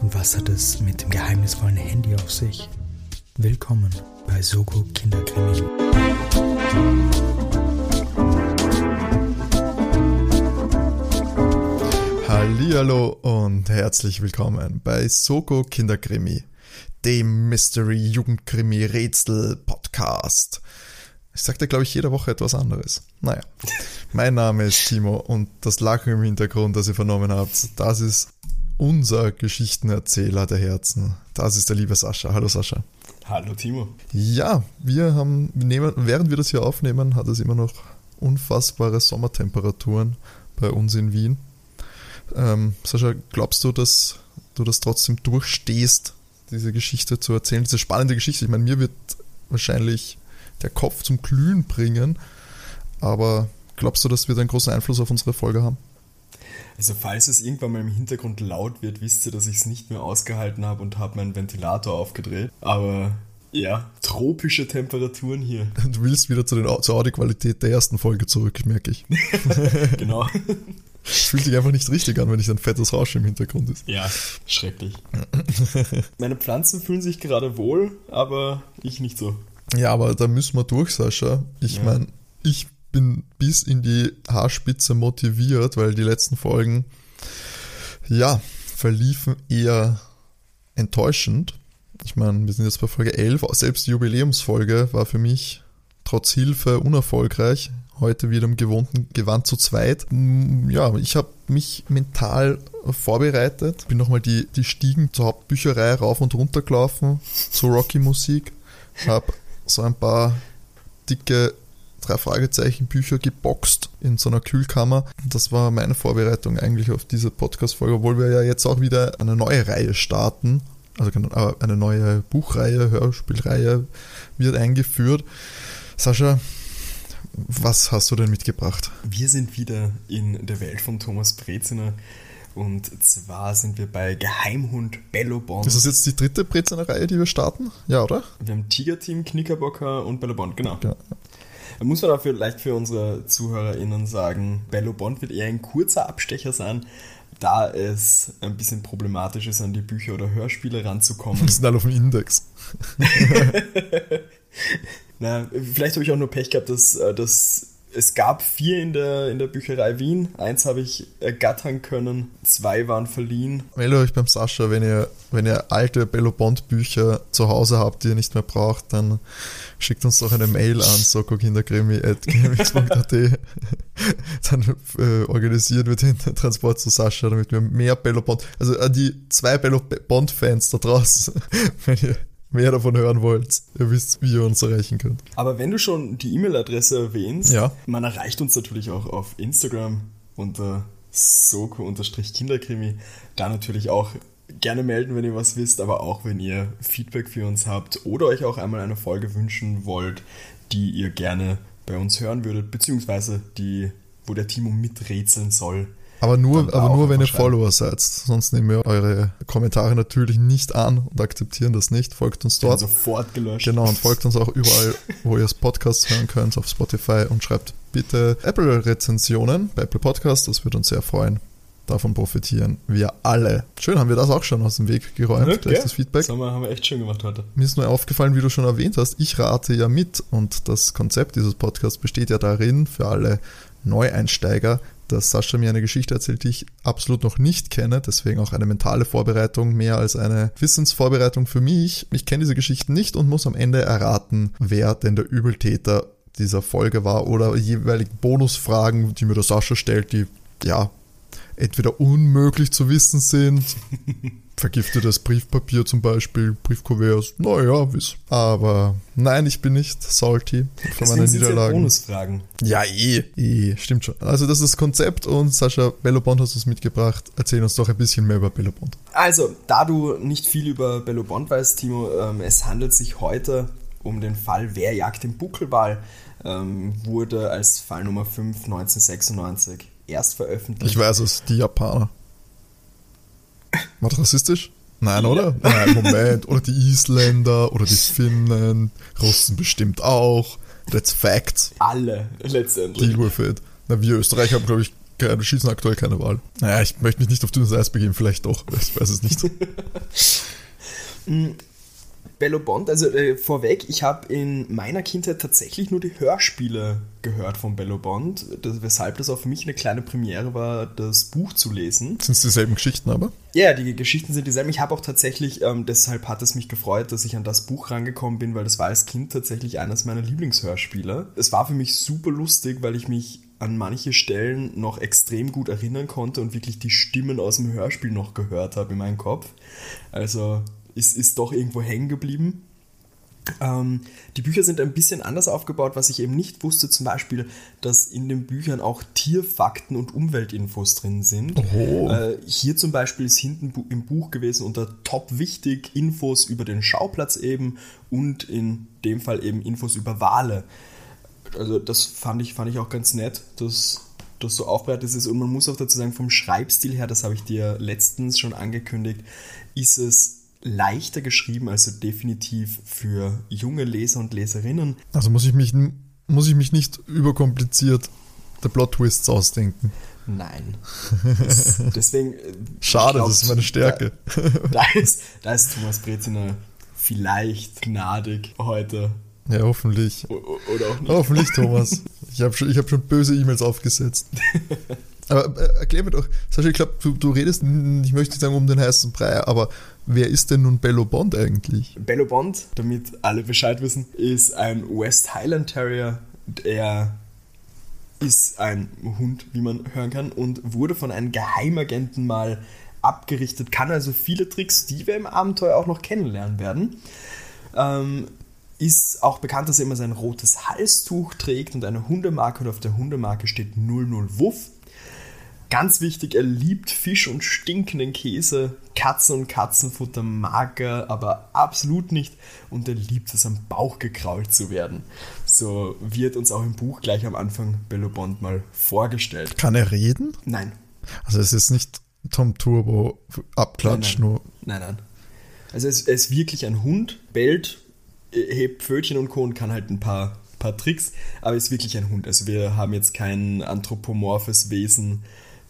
Und was hat es mit dem geheimnisvollen Handy auf sich? Willkommen bei Soko Kinderkrimi. Hallihallo und herzlich willkommen bei Soko Kinderkrimi, dem Mystery Jugendkrimi Rätsel Podcast. Ich sagte, glaube ich, jede Woche etwas anderes. Naja, mein Name ist Timo und das Lachen im Hintergrund, das ihr vernommen habt, das ist unser Geschichtenerzähler der Herzen. Das ist der liebe Sascha. Hallo Sascha. Hallo Timo. Ja, wir haben, nehmen, während wir das hier aufnehmen, hat es immer noch unfassbare Sommertemperaturen bei uns in Wien. Ähm, Sascha, glaubst du, dass du das trotzdem durchstehst, diese Geschichte zu erzählen, diese spannende Geschichte? Ich meine, mir wird wahrscheinlich der Kopf zum Glühen bringen, aber glaubst du, dass wir einen großen Einfluss auf unsere Folge haben? Also falls es irgendwann mal im Hintergrund laut wird, wisst ihr, dass ich es nicht mehr ausgehalten habe und habe meinen Ventilator aufgedreht. Aber ja, tropische Temperaturen hier. Du willst wieder zu den, zur Audioqualität der ersten Folge zurück, merke ich. genau. Fühlt sich einfach nicht richtig an, wenn nicht ein fettes Rauschen im Hintergrund ist. Ja, schrecklich. Meine Pflanzen fühlen sich gerade wohl, aber ich nicht so. Ja, aber da müssen wir durch, Sascha. Ich ja. meine, ich bin bis in die Haarspitze motiviert, weil die letzten Folgen, ja, verliefen eher enttäuschend. Ich meine, wir sind jetzt bei Folge 11. Selbst die Jubiläumsfolge war für mich trotz Hilfe unerfolgreich. Heute wieder im gewohnten Gewand zu zweit. Mm, ja, ich habe mich mental vorbereitet. Bin nochmal die, die Stiegen zur Hauptbücherei rauf und runter gelaufen, zur Rocky-Musik. Habe so ein paar dicke drei Fragezeichen Bücher geboxt in so einer Kühlkammer. Das war meine Vorbereitung eigentlich auf diese Podcast-Folge, obwohl wir ja jetzt auch wieder eine neue Reihe starten. Also eine neue Buchreihe, Hörspielreihe wird eingeführt. Sascha, was hast du denn mitgebracht? Wir sind wieder in der Welt von Thomas Breziner. Und zwar sind wir bei Geheimhund Bello Bond. Ist das jetzt die dritte Breziner-Reihe, die wir starten? Ja, oder? Wir haben Tiger-Team, Knickerbocker und Bello Bond, genau. Da muss man auch vielleicht für unsere ZuhörerInnen sagen, Bello Bond wird eher ein kurzer Abstecher sein, da es ein bisschen problematisch ist, an die Bücher oder Hörspiele ranzukommen. Wir sind alle auf dem Index. Na, vielleicht habe ich auch nur Pech gehabt, dass, äh, dass es gab vier in der, in der Bücherei Wien. Eins habe ich ergattern können, zwei waren verliehen. Meldet euch beim Sascha, wenn ihr, wenn ihr alte Bello Bond Bücher zu Hause habt, die ihr nicht mehr braucht, dann schickt uns doch eine Mail an sokokinderkrimi.gmx.at Dann äh, organisieren wir den Transport zu Sascha, damit wir mehr Bello Bond, also an die zwei Bello Bond Fans da draußen, wenn ihr mehr davon hören wollt, ihr wisst, wie ihr uns erreichen könnt. Aber wenn du schon die E-Mail-Adresse erwähnst, ja. man erreicht uns natürlich auch auf Instagram unter soko-kinderkrimi. Da natürlich auch gerne melden, wenn ihr was wisst, aber auch wenn ihr Feedback für uns habt oder euch auch einmal eine Folge wünschen wollt, die ihr gerne bei uns hören würdet, beziehungsweise die, wo der Timo miträtseln soll aber nur, aber nur wenn ihr Follower seid. Sonst nehmen wir eure Kommentare natürlich nicht an und akzeptieren das nicht. Folgt uns dort. sofort gelöscht. Genau, und folgt uns auch überall, wo ihr das Podcast hören könnt, auf Spotify und schreibt bitte Apple-Rezensionen bei Apple Podcast. Das würde uns sehr freuen. Davon profitieren wir alle. Schön, haben wir das auch schon aus dem Weg geräumt, okay. gleich das Feedback. Das haben wir, haben wir echt schön gemacht heute. Mir ist nur aufgefallen, wie du schon erwähnt hast, ich rate ja mit und das Konzept dieses Podcasts besteht ja darin, für alle Neueinsteiger dass Sascha mir eine Geschichte erzählt, die ich absolut noch nicht kenne, deswegen auch eine mentale Vorbereitung mehr als eine Wissensvorbereitung für mich. Ich kenne diese Geschichten nicht und muss am Ende erraten, wer denn der Übeltäter dieser Folge war oder jeweilige Bonusfragen, die mir der Sascha stellt, die ja entweder unmöglich zu wissen sind vergiftetes Briefpapier zum Beispiel, Briefkuverts, naja, wiss. Aber nein, ich bin nicht salty von meinen Niederlagen. Bonusfragen. Ja, eh, eh, stimmt schon. Also das ist das Konzept und Sascha, Bellobond hast du es mitgebracht. Erzähl uns doch ein bisschen mehr über Bellobond. Also, da du nicht viel über Bellobond weißt, Timo, ähm, es handelt sich heute um den Fall Wer jagt den Buckelwal, ähm, wurde als Fall Nummer 5 1996 erst veröffentlicht. Ich weiß es, die Japaner. War das rassistisch? Nein, oder? Nein, Moment. Oder die Isländer oder die Finnen, Russen bestimmt auch. That's facts. Alle, letztendlich. Deal with it. Na, wir Österreicher haben, glaube ich, keine, schießen aktuell keine Wahl. Naja, ich möchte mich nicht auf dünnes Eis begeben, vielleicht doch. Ich weiß es nicht. Bello Bond, also äh, vorweg, ich habe in meiner Kindheit tatsächlich nur die Hörspiele gehört von Bello Bond, das, weshalb das auch für mich eine kleine Premiere war, das Buch zu lesen. Sind es dieselben Geschichten aber? Ja, die Geschichten sind dieselben. Ich habe auch tatsächlich, ähm, deshalb hat es mich gefreut, dass ich an das Buch rangekommen bin, weil das war als Kind tatsächlich eines meiner Lieblingshörspiele. Es war für mich super lustig, weil ich mich an manche Stellen noch extrem gut erinnern konnte und wirklich die Stimmen aus dem Hörspiel noch gehört habe in meinem Kopf. Also ist, ist doch irgendwo hängen geblieben. Ähm, die Bücher sind ein bisschen anders aufgebaut, was ich eben nicht wusste, zum Beispiel, dass in den Büchern auch Tierfakten und Umweltinfos drin sind. Äh, hier zum Beispiel ist hinten im Buch gewesen unter Top wichtig Infos über den Schauplatz eben und in dem Fall eben Infos über Wale. Also das fand ich, fand ich auch ganz nett, dass das so aufbereitet ist. Und man muss auch dazu sagen, vom Schreibstil her, das habe ich dir letztens schon angekündigt, ist es leichter geschrieben, also definitiv für junge Leser und Leserinnen. Also muss ich mich, muss ich mich nicht überkompliziert der Plot-Twists ausdenken. Nein. Das, deswegen. Äh, Schade, glaub, das ist meine Stärke. Da, da, ist, da ist Thomas Breziner vielleicht gnädig heute. Ja, hoffentlich. O oder auch nicht. Hoffentlich, Thomas. Ich habe schon, hab schon böse E-Mails aufgesetzt. Aber äh, erklär mir doch, Sascha, ich glaube, du, du redest, ich möchte nicht sagen um den heißen Brei, aber wer ist denn nun Bello Bond eigentlich? Bello Bond, damit alle Bescheid wissen, ist ein West Highland Terrier. Er ist ein Hund, wie man hören kann, und wurde von einem Geheimagenten mal abgerichtet, kann also viele Tricks, die wir im Abenteuer auch noch kennenlernen werden. Ähm, ist auch bekannt, dass er immer sein rotes Halstuch trägt und eine Hundemarke und auf der Hundemarke steht 00 Wuff. Ganz wichtig, er liebt Fisch und stinkenden Käse. Katzen und Katzenfutter mag er aber absolut nicht und er liebt es, am Bauch gekrault zu werden. So wird uns auch im Buch gleich am Anfang Bello Bond mal vorgestellt. Kann er reden? Nein. Also es ist nicht Tom Turbo Abklatsch, nein, nein. nur. Nein, nein. Also es, er ist wirklich ein Hund, bellt, hebt Pfötchen und Co. und kann halt ein paar, paar Tricks, aber ist wirklich ein Hund. Also wir haben jetzt kein anthropomorphes Wesen,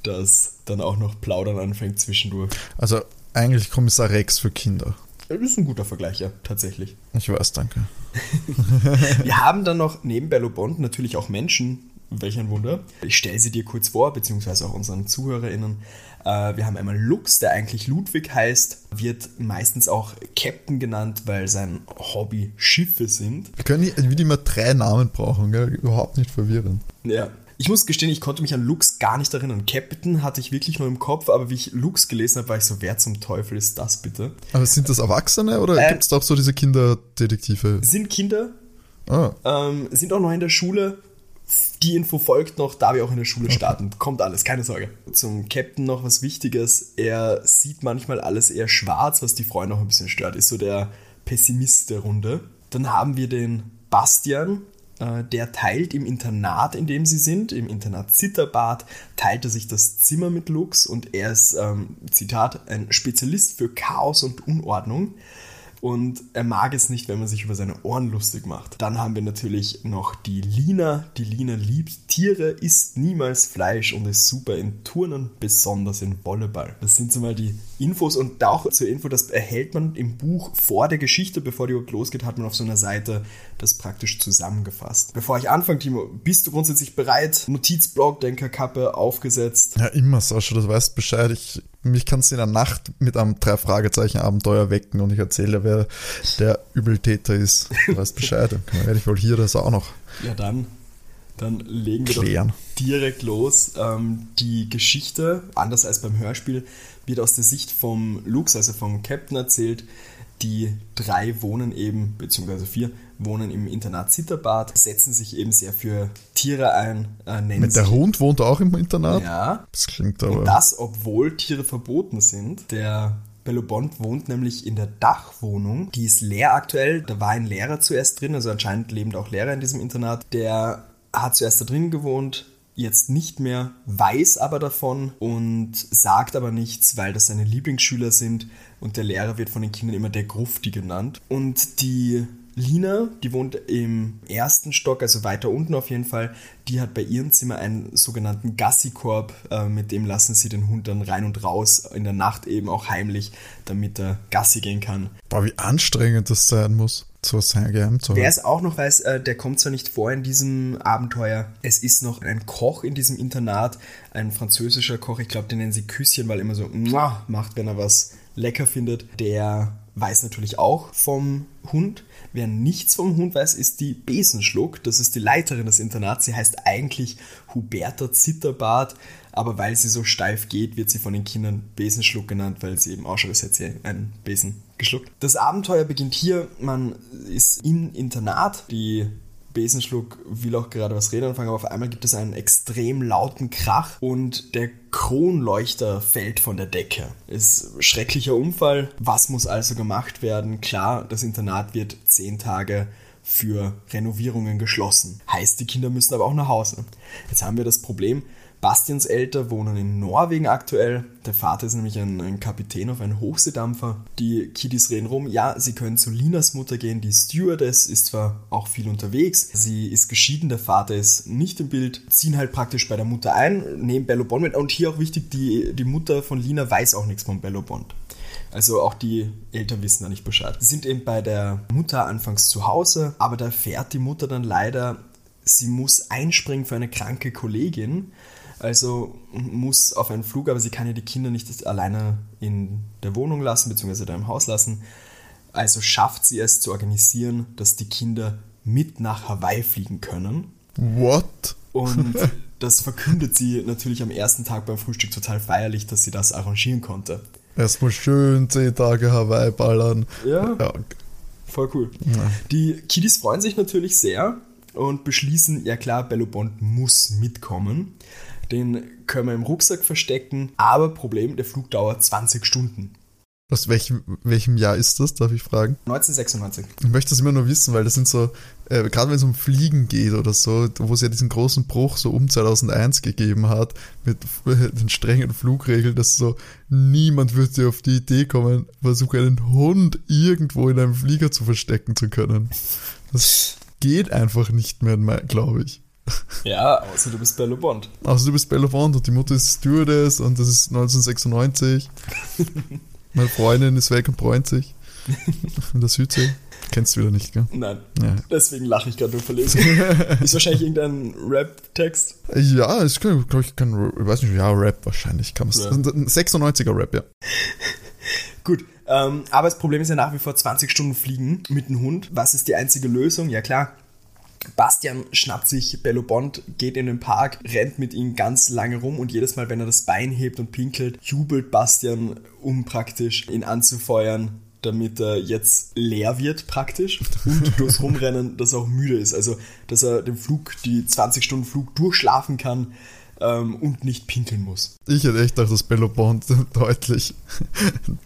das dann auch noch plaudern anfängt zwischendurch. Also eigentlich Kommissar Rex für Kinder. Das ist ein guter Vergleich, ja, tatsächlich. Ich weiß, danke. Wir haben dann noch neben Bello Bond natürlich auch Menschen. Welch ein Wunder. Ich stelle sie dir kurz vor, beziehungsweise auch unseren ZuhörerInnen. Äh, wir haben einmal Lux, der eigentlich Ludwig heißt, wird meistens auch Captain genannt, weil sein Hobby Schiffe sind. Wir können wie immer drei Namen brauchen, gell? überhaupt nicht verwirrend. Ja, ich muss gestehen, ich konnte mich an Lux gar nicht erinnern. Captain hatte ich wirklich nur im Kopf, aber wie ich Lux gelesen habe, war ich so, wer zum Teufel ist das bitte? Aber sind das Erwachsene oder äh, gibt es da auch so diese Kinderdetektive? Sind Kinder, ah. ähm, sind auch noch in der Schule. Die Info folgt noch, da wir auch in der Schule starten. Okay. Kommt alles, keine Sorge. Zum Captain noch was Wichtiges. Er sieht manchmal alles eher schwarz, was die Freunde auch ein bisschen stört. Ist so der Pessimist der Runde. Dann haben wir den Bastian, der teilt im Internat, in dem sie sind, im Internat Zitterbad, teilt er sich das Zimmer mit Lux und er ist, ähm, Zitat, ein Spezialist für Chaos und Unordnung und er mag es nicht, wenn man sich über seine Ohren lustig macht. Dann haben wir natürlich noch die Lina. Die Lina liebt Tiere, isst niemals Fleisch und ist super in Turnen, besonders in Volleyball. Das sind so mal die Infos und auch zur Info, das erhält man im Buch vor der Geschichte, bevor die überhaupt losgeht, hat man auf so einer Seite das praktisch zusammengefasst. Bevor ich anfange, Timo, bist du grundsätzlich bereit? Notizblock, Denkerkappe aufgesetzt? Ja, immer, Sascha, das weißt Bescheid. Ich mich kannst du in der Nacht mit einem Drei-Fragezeichen-Abenteuer wecken und ich erzähle, wer der Übeltäter ist. Du weißt Bescheid. Dann werde ich wohl hier das auch noch. Ja, dann, dann legen wir klären. doch direkt los. Ähm, die Geschichte, anders als beim Hörspiel, wird aus der Sicht vom Lux, also vom Captain erzählt. Die drei wohnen eben, beziehungsweise vier, wohnen im Internat Zitterbad, setzen sich eben sehr für Tiere ein. Äh, Mit der Hund wohnt auch im Internat? Ja. Das klingt aber. Und das, obwohl Tiere verboten sind. Der Bello Bond wohnt nämlich in der Dachwohnung. Die ist leer aktuell. Da war ein Lehrer zuerst drin, also anscheinend leben auch Lehrer in diesem Internat. Der hat zuerst da drin gewohnt, jetzt nicht mehr, weiß aber davon und sagt aber nichts, weil das seine Lieblingsschüler sind und der Lehrer wird von den Kindern immer der Grufti genannt. Und die Lina, die wohnt im ersten Stock, also weiter unten auf jeden Fall, die hat bei ihrem Zimmer einen sogenannten Gassikorb, äh, mit dem lassen sie den Hund dann rein und raus, in der Nacht eben auch heimlich, damit er Gassi gehen kann. Boah, wie anstrengend das sein muss so sein geheim zu Wer es auch noch weiß, äh, der kommt zwar nicht vor in diesem Abenteuer. Es ist noch ein Koch in diesem Internat, ein französischer Koch, ich glaube, den nennen sie Küsschen, weil er immer so macht, wenn er was lecker findet. Der weiß natürlich auch vom Hund. Wer nichts vom Hund weiß, ist die Besenschluck. Das ist die Leiterin des Internats. Sie heißt eigentlich Huberta Zitterbart, aber weil sie so steif geht, wird sie von den Kindern Besenschluck genannt, weil sie eben schon als hätte sie einen Besen geschluckt. Das Abenteuer beginnt hier. Man ist im Internat. Die Besenschluck will auch gerade was reden anfangen, aber auf einmal gibt es einen extrem lauten Krach und der Kronleuchter fällt von der Decke. Ist ein schrecklicher Unfall. Was muss also gemacht werden? Klar, das Internat wird zehn Tage für Renovierungen geschlossen. Heißt, die Kinder müssen aber auch nach Hause. Jetzt haben wir das Problem, Bastians Eltern wohnen in Norwegen aktuell. Der Vater ist nämlich ein, ein, Kapitän auf einem Hochseedampfer. Die Kiddies reden rum, ja, sie können zu Linas Mutter gehen. Die Stewardess ist zwar auch viel unterwegs, sie ist geschieden, der Vater ist nicht im Bild, ziehen halt praktisch bei der Mutter ein, nehmen Bello Bond mit. Und hier auch wichtig, die, die Mutter von Lina weiß auch nichts von Bello Bond. Also auch die Eltern wissen da nicht Bescheid. Sie sind eben bei der Mutter anfangs zu Hause, aber da fährt die Mutter dann leider, sie muss einspringen für eine kranke Kollegin also muss auf einen Flug, aber sie kann ja die Kinder nicht alleine in der Wohnung lassen, beziehungsweise da im Haus lassen. Also schafft sie es zu organisieren, dass die Kinder mit nach Hawaii fliegen können. What? Und das verkündet sie natürlich am ersten Tag beim Frühstück total feierlich, dass sie das arrangieren konnte. Erstmal schön zehn Tage Hawaii ballern. Ja. ja. Voll cool. Ja. Die Kiddies freuen sich natürlich sehr und beschließen, ja klar, Bello Bond muss mitkommen. Den können wir im Rucksack verstecken, aber Problem, der Flug dauert 20 Stunden. Aus welchem, welchem Jahr ist das, darf ich fragen? 1996. Ich möchte das immer nur wissen, weil das sind so, äh, gerade wenn es um Fliegen geht oder so, wo es ja diesen großen Bruch so um 2001 gegeben hat, mit den strengen Flugregeln, dass so niemand würde auf die Idee kommen, versuche einen Hund irgendwo in einem Flieger zu verstecken zu können. Das geht einfach nicht mehr, glaube ich. Ja, außer du bist Bello Bond. Außer du bist Bello Bond und die Mutter ist Stewardess und das ist 1996. Meine Freundin ist weg und freut sich. In der Südsee. Kennst du wieder nicht, gell? Nein. Ja. Deswegen lache ich gerade nur verlesen. ist wahrscheinlich irgendein Rap-Text? Ja, ist, glaube ich, kein, ich weiß nicht, ja, Rap wahrscheinlich. Kann ja. 96er Rap, ja. Gut, ähm, aber das Problem ist ja nach wie vor 20 Stunden fliegen mit dem Hund. Was ist die einzige Lösung? Ja klar, Bastian schnappt sich Bello Bond, geht in den Park, rennt mit ihm ganz lange rum und jedes Mal, wenn er das Bein hebt und pinkelt, jubelt Bastian, um praktisch ihn anzufeuern, damit er jetzt leer wird praktisch und durchs Rumrennen, dass er auch müde ist. Also, dass er den Flug, die 20 Stunden Flug durchschlafen kann ähm, und nicht pinkeln muss. Ich hätte echt gedacht, dass Bello Bond deutlich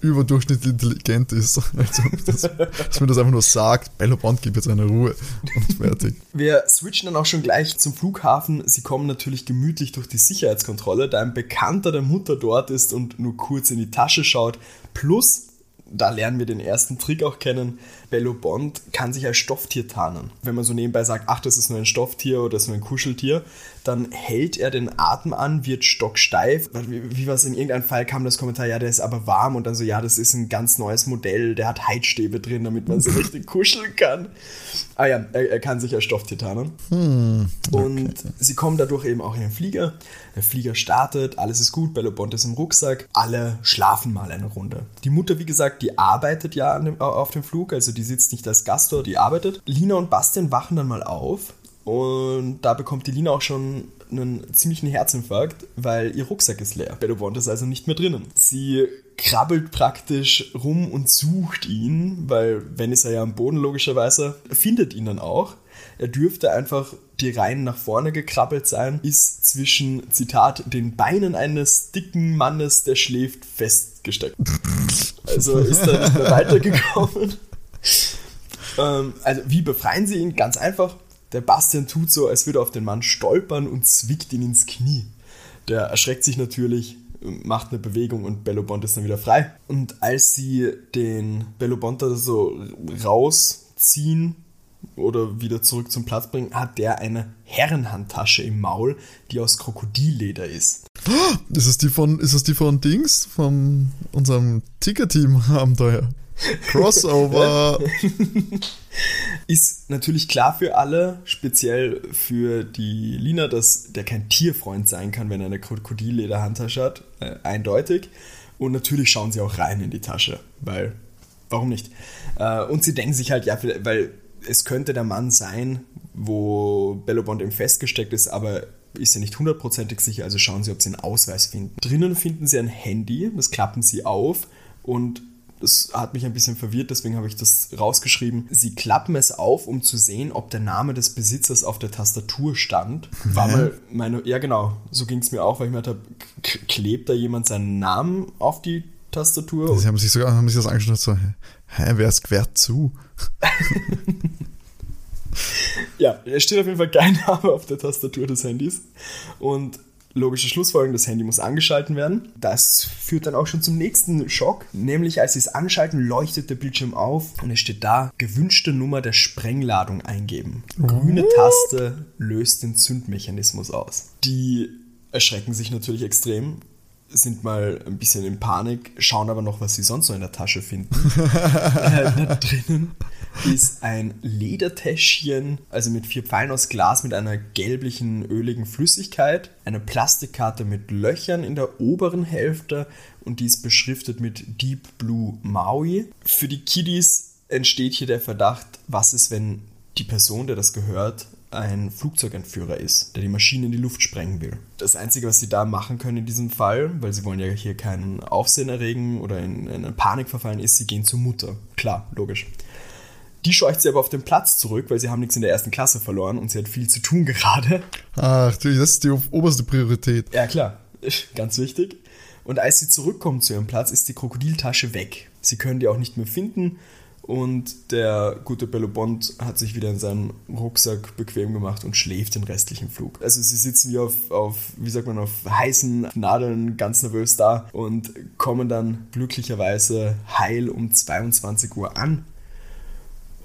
überdurchschnittlich intelligent ist. Also, dass, dass mir das einfach nur sagt, Bello Bond gibt jetzt eine Ruhe und fertig. Wir switchen dann auch schon gleich zum Flughafen. Sie kommen natürlich gemütlich durch die Sicherheitskontrolle, da ein Bekannter der Mutter dort ist und nur kurz in die Tasche schaut. Plus, da lernen wir den ersten Trick auch kennen. Bello Bond kann sich als Stofftier tarnen. Wenn man so nebenbei sagt, ach, das ist nur ein Stofftier oder das ist nur ein Kuscheltier, dann hält er den Atem an, wird stocksteif. Wie, wie was in irgendeinem Fall kam das Kommentar, ja, der ist aber warm und dann so, ja, das ist ein ganz neues Modell, der hat Heizstäbe drin, damit man so richtig kuscheln kann. Ah ja, er, er kann sich als Stofftier tarnen. Hm, okay. Und sie kommen dadurch eben auch in den Flieger. Der Flieger startet, alles ist gut, Bello Bond ist im Rucksack, alle schlafen mal eine Runde. Die Mutter, wie gesagt, die arbeitet ja dem, auf dem Flug, also die sitzt nicht als Gast dort, die arbeitet. Lina und Bastian wachen dann mal auf und da bekommt die Lina auch schon einen ziemlichen Herzinfarkt, weil ihr Rucksack ist leer. Bello Bond ist also nicht mehr drinnen. Sie krabbelt praktisch rum und sucht ihn, weil wenn ist er ja am Boden logischerweise, findet ihn dann auch. Er dürfte einfach die Reihen nach vorne gekrabbelt sein, ist zwischen, Zitat, den Beinen eines dicken Mannes, der schläft, festgesteckt. Also ist er nicht mehr weitergekommen. Ähm, also wie befreien sie ihn? Ganz einfach. Der Bastian tut so, als würde er auf den Mann stolpern und zwickt ihn ins Knie. Der erschreckt sich natürlich, macht eine Bewegung und Bello Bond ist dann wieder frei. Und als sie den Bello Bond da so raus ziehen oder wieder zurück zum Platz bringen, hat der eine Herrenhandtasche im Maul, die aus Krokodilleder ist. Ist es die von, ist es die von Dings, von unserem Ticker-Team-Abenteuer? Crossover. ist natürlich klar für alle, speziell für die Lina, dass der kein Tierfreund sein kann, wenn er eine Krokodilleder-Handtasche hat. Äh, eindeutig. Und natürlich schauen sie auch rein in die Tasche, weil, warum nicht? Äh, und sie denken sich halt, ja, weil es könnte der Mann sein, wo Bellobond eben festgesteckt ist, aber ist ja nicht hundertprozentig sicher, also schauen Sie, ob Sie einen Ausweis finden. Drinnen finden Sie ein Handy, das klappen Sie auf und das hat mich ein bisschen verwirrt, deswegen habe ich das rausgeschrieben. Sie klappen es auf, um zu sehen, ob der Name des Besitzers auf der Tastatur stand. War mal meine, ja genau, so ging es mir auch, weil ich mir dachte, klebt da jemand seinen Namen auf die Tastatur? Sie haben sich sogar haben sich das angeschaut, so, hä, wer ist quert zu? ja, es steht auf jeden Fall kein Name auf der Tastatur des Handys. Und logische Schlussfolgerung, das Handy muss angeschalten werden. Das führt dann auch schon zum nächsten Schock, nämlich als sie es anschalten, leuchtet der Bildschirm auf und es steht da, gewünschte Nummer der Sprengladung eingeben. Grüne Taste löst den Zündmechanismus aus. Die erschrecken sich natürlich extrem, sind mal ein bisschen in Panik, schauen aber noch, was sie sonst noch in der Tasche finden. äh, da drinnen ist ein Ledertäschchen, also mit vier Pfeilen aus Glas mit einer gelblichen, öligen Flüssigkeit, eine Plastikkarte mit Löchern in der oberen Hälfte und die ist beschriftet mit Deep Blue Maui. Für die Kiddies entsteht hier der Verdacht, was ist, wenn die Person, der das gehört, ein Flugzeugentführer ist, der die Maschine in die Luft sprengen will. Das Einzige, was sie da machen können in diesem Fall, weil sie wollen ja hier keinen Aufsehen erregen oder in, in Panik verfallen, ist, sie gehen zur Mutter. Klar, logisch. Die scheucht sie aber auf den Platz zurück, weil sie haben nichts in der ersten Klasse verloren und sie hat viel zu tun gerade. Ach, das ist die oberste Priorität. Ja, klar. Ganz wichtig. Und als sie zurückkommen zu ihrem Platz, ist die Krokodiltasche weg. Sie können die auch nicht mehr finden und der gute Bello Bond hat sich wieder in seinen Rucksack bequem gemacht und schläft den restlichen Flug. Also sie sitzen wie auf, auf wie sagt man, auf heißen Nadeln, ganz nervös da und kommen dann glücklicherweise heil um 22 Uhr an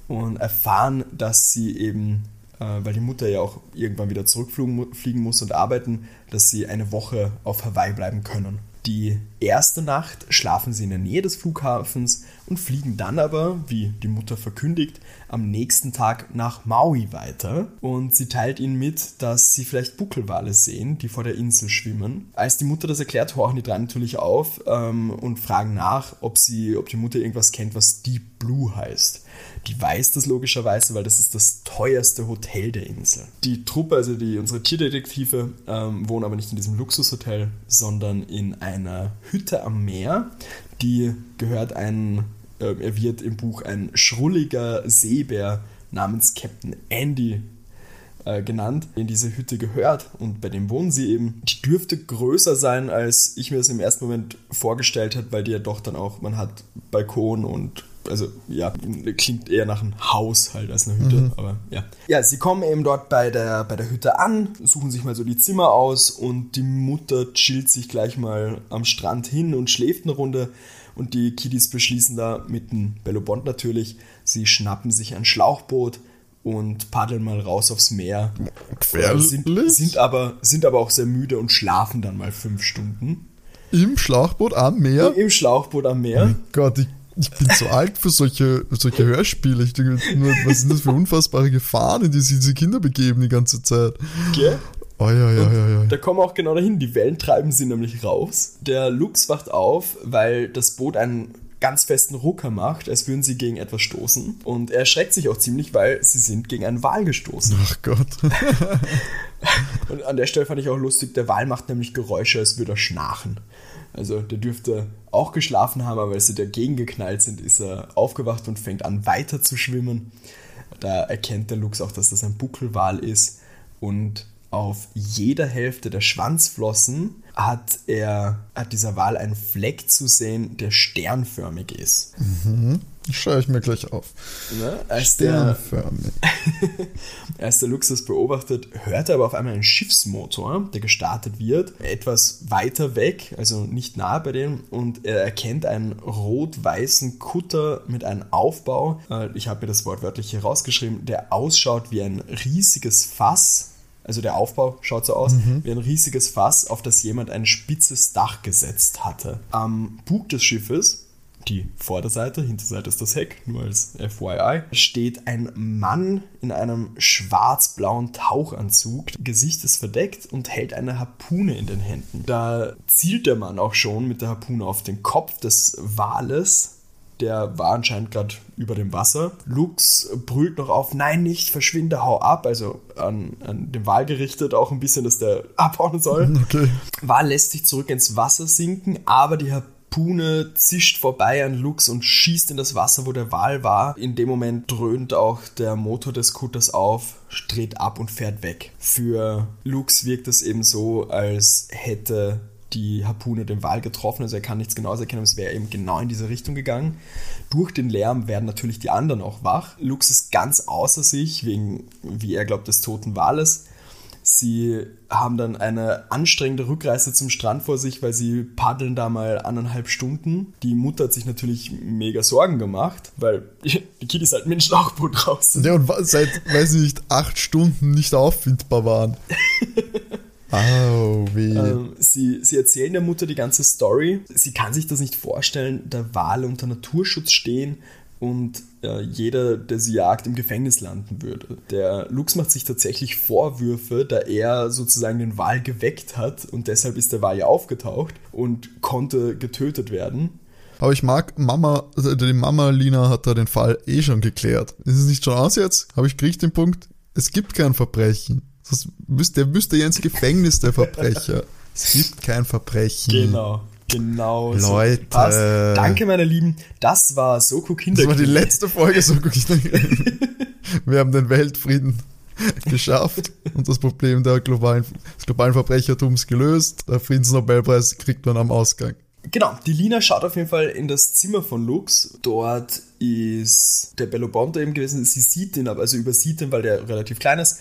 und erfahren, dass sie eben, äh, weil die Mutter ja auch irgendwann wieder zurückfliegen muss und arbeiten, dass sie eine Woche auf Hawaii bleiben können. Die erste Nacht schlafen sie in der Nähe des Flughafens und fliegen dann aber, wie die Mutter verkündigt, am nächsten Tag nach Maui weiter. Und sie teilt ihnen mit, dass sie vielleicht Buckelwale sehen, die vor der Insel schwimmen. Als die Mutter das erklärt, horchen die drei natürlich auf ähm, und fragen nach, ob, sie, ob die Mutter irgendwas kennt, was Deep Blue heißt. Die weiß das logischerweise, weil das ist das teuerste Hotel der Insel. Die Truppe, also die, unsere Tierdetektive, ähm, wohnen aber nicht in diesem Luxushotel, sondern in einer Hütte am Meer. Die gehört ein, äh, er wird im Buch ein schrulliger Seebär namens Captain Andy äh, genannt, in diese Hütte gehört und bei dem wohnen sie eben. Die dürfte größer sein, als ich mir das im ersten Moment vorgestellt habe, weil die ja doch dann auch, man hat Balkon und also ja, klingt eher nach einem Haus halt als eine Hütte, mhm. aber ja. Ja, sie kommen eben dort bei der, bei der Hütte an, suchen sich mal so die Zimmer aus und die Mutter chillt sich gleich mal am Strand hin und schläft eine Runde und die Kiddies beschließen da mit dem Bello Bond natürlich, sie schnappen sich ein Schlauchboot und paddeln mal raus aufs Meer. Sind, sind, aber, sind aber auch sehr müde und schlafen dann mal fünf Stunden. Im Schlauchboot am Meer? Im Schlauchboot am Meer. Oh Gott, ich ich bin zu alt für solche, solche Hörspiele. Ich denke nur, was sind das für unfassbare Gefahren, in die sich diese Kinder begeben die ganze Zeit? Gell? Oh, ja, ja, ja, ja. Da kommen wir auch genau dahin. Die Wellen treiben sie nämlich raus. Der Lux wacht auf, weil das Boot einen ganz festen Rucker macht, als würden sie gegen etwas stoßen. Und er erschreckt sich auch ziemlich, weil sie sind gegen einen Wal gestoßen. Ach Gott. Und an der Stelle fand ich auch lustig, der Wal macht nämlich Geräusche, als würde er schnarchen. Also der dürfte auch geschlafen haben, aber als sie dagegen geknallt sind, ist er aufgewacht und fängt an weiter zu schwimmen. Da erkennt der Lux auch, dass das ein Buckelwal ist und auf jeder Hälfte der Schwanzflossen hat er hat dieser Wal einen Fleck zu sehen, der sternförmig ist. Mhm. Schaue ich mir gleich auf. Ne? Als, Sternförmig. der, als der Luxus beobachtet, hört er aber auf einmal einen Schiffsmotor, der gestartet wird, etwas weiter weg, also nicht nahe bei dem, und er erkennt einen rot-weißen Kutter mit einem Aufbau, äh, ich habe mir das Wort wörtlich hier rausgeschrieben, der ausschaut wie ein riesiges Fass, also der Aufbau schaut so aus, Mhm. wie ein riesiges Fass, auf das jemand ein spitzes Dach gesetzt hatte. Am Bug des Schiffes, die Vorderseite, Hinterseite ist das Heck, nur als FYI, steht ein Mann in einem schwarz-blauen Tauchanzug, Gesicht ist verdeckt und hält eine Harpune in den Händen. Da zielt der Mann auch schon mit der Harpune auf den Kopf des Wales, der war anscheinend gerade über dem Wasser. Lux brüllt noch auf, nein, nicht, verschwinde, hau ab. Also an, an den Wal gerichtet auch ein bisschen, dass der abhauen soll. Okay. Wal lässt sich zurück ins Wasser sinken, aber die Harpune zischt vorbei an Lux und schießt in das Wasser, wo der Wal war. In dem Moment dröhnt auch der Motor des Kutters auf, dreht ab und fährt weg. Für Lux wirkt es eben so, als hätte die Harpune den Wal getroffen, also er kann nichts Genaues erkennen, aber es wäre eben genau in diese Richtung gegangen. Durch den Lärm werden natürlich die anderen auch wach. Lux ist ganz außer sich, wegen, wie er glaubt, des toten Wales. Sie haben dann eine anstrengende Rückreise zum Strand vor sich, weil sie paddeln da mal anderthalb Stunden. Die Mutter hat sich natürlich mega Sorgen gemacht, weil die Kiddies halt mit dem Schlauchboot raus sind. Ja, und seit, weiß ich nicht, acht Stunden nicht auffindbar waren. Au, weh. Ähm, sie, sie erzählen der Mutter die ganze Story. Sie kann sich das nicht vorstellen, der Wale unter Naturschutz stehen und äh, jeder, der sie jagt, im Gefängnis landen würde. Der Lux macht sich tatsächlich Vorwürfe, da er sozusagen den Wal geweckt hat und deshalb ist der Wal ja aufgetaucht und konnte getötet werden. Aber ich mag Mama, also die Mama Lina hat da den Fall eh schon geklärt. Ist es nicht schon aus jetzt? Habe ich kriegt den Punkt? Es gibt kein Verbrechen. Das müsste, der müsste ja ins Gefängnis, der Verbrecher. Es gibt kein Verbrechen. Genau. Genau. Leute. passt. Danke, meine Lieben. Das war Soko Das Kinder. war die letzte Folge, so gucke ich dann. Wir haben den Weltfrieden geschafft und das Problem der globalen, des globalen Verbrechertums gelöst. Der Friedensnobelpreis kriegt man am Ausgang. Genau, die Lina schaut auf jeden Fall in das Zimmer von Lux. Dort ist der Bello Bonte eben gewesen. Sie sieht ihn, aber also übersieht ihn, weil der relativ klein ist.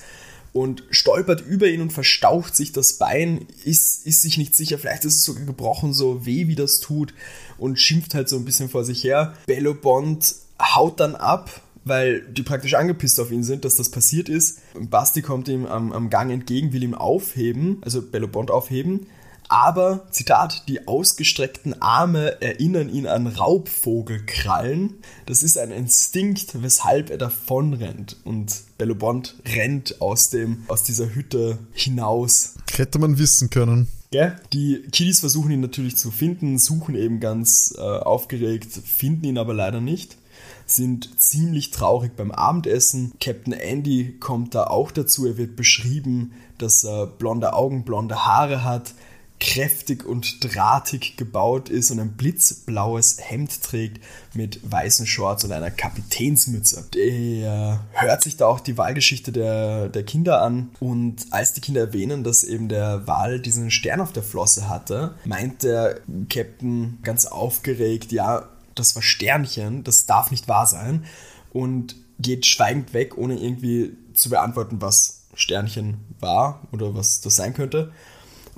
Und stolpert über ihn und verstaucht sich das Bein, ist, ist sich nicht sicher, vielleicht ist es sogar gebrochen, so weh wie das tut und schimpft halt so ein bisschen vor sich her. Bello Bond haut dann ab, weil die praktisch angepisst auf ihn sind, dass das passiert ist. Basti kommt ihm am, am Gang entgegen, will ihm aufheben, also Bello Bond aufheben. Aber, Zitat, die ausgestreckten Arme erinnern ihn an Raubvogelkrallen. Das ist ein Instinkt, weshalb er davonrennt. Und Bello Bond rennt aus, dem, aus dieser Hütte hinaus. Hätte man wissen können. Gell? Die Kiddies versuchen ihn natürlich zu finden, suchen eben ganz äh, aufgeregt, finden ihn aber leider nicht. Sind ziemlich traurig beim Abendessen. Captain Andy kommt da auch dazu. Er wird beschrieben, dass er blonde Augen, blonde Haare hat, kräftig und drahtig gebaut ist und ein blitzblaues Hemd trägt mit weißen Shorts und einer Kapitänsmütze. Der hört sich da auch die Wahlgeschichte der, der Kinder an und als die Kinder erwähnen, dass eben der Wal diesen Stern auf der Flosse hatte, meint der Captain ganz aufgeregt, ja, das war Sternchen, das darf nicht wahr sein und geht schweigend weg, ohne irgendwie zu beantworten, was Sternchen war oder was das sein könnte.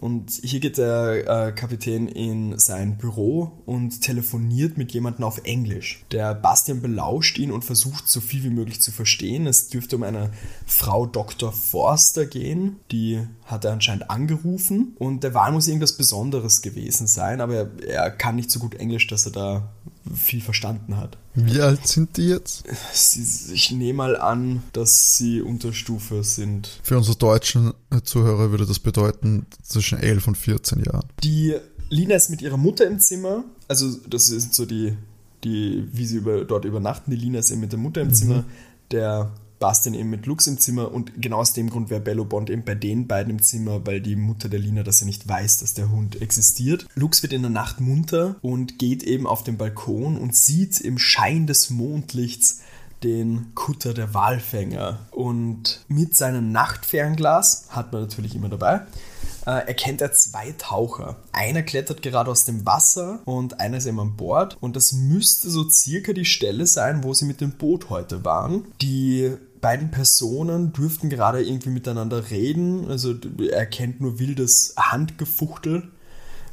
Und hier geht der äh, Kapitän in sein Büro und telefoniert mit jemandem auf Englisch. Der Bastian belauscht ihn und versucht so viel wie möglich zu verstehen. Es dürfte um eine Frau Dr. Forster gehen, die hat er anscheinend angerufen und der Wahl muss irgendwas Besonderes gewesen sein, aber er, er kann nicht so gut Englisch, dass er da viel verstanden hat. Wie alt sind die jetzt? Sie, ich nehme mal an, dass sie Unterstufe sind. Für unsere deutschen Zuhörer würde das bedeuten zwischen 11 und 14 Jahren. Die Lina ist mit ihrer Mutter im Zimmer. Also, das sind so die, die wie sie über, dort übernachten. Die Lina ist eben mit der Mutter im Zimmer. Der Bastian eben mit Lux im Zimmer. Und genau aus dem Grund wäre Bello Bond eben bei den beiden im Zimmer, weil die Mutter der Lina das ja nicht weiß, dass der Hund existiert. Lux wird in der Nacht munter und geht eben auf den Balkon und sieht im Schein des Mondlichts den Kutter der Walfänger. Und mit seinem Nachtfernglas, hat man natürlich immer dabei, äh, erkennt er zwei Taucher. Einer klettert gerade aus dem Wasser und einer ist eben an Bord. Und das müsste so circa die Stelle sein, wo sie mit dem Boot heute waren. Die beiden Personen dürften gerade irgendwie miteinander reden. Also er kennt nur wildes Handgefuchtel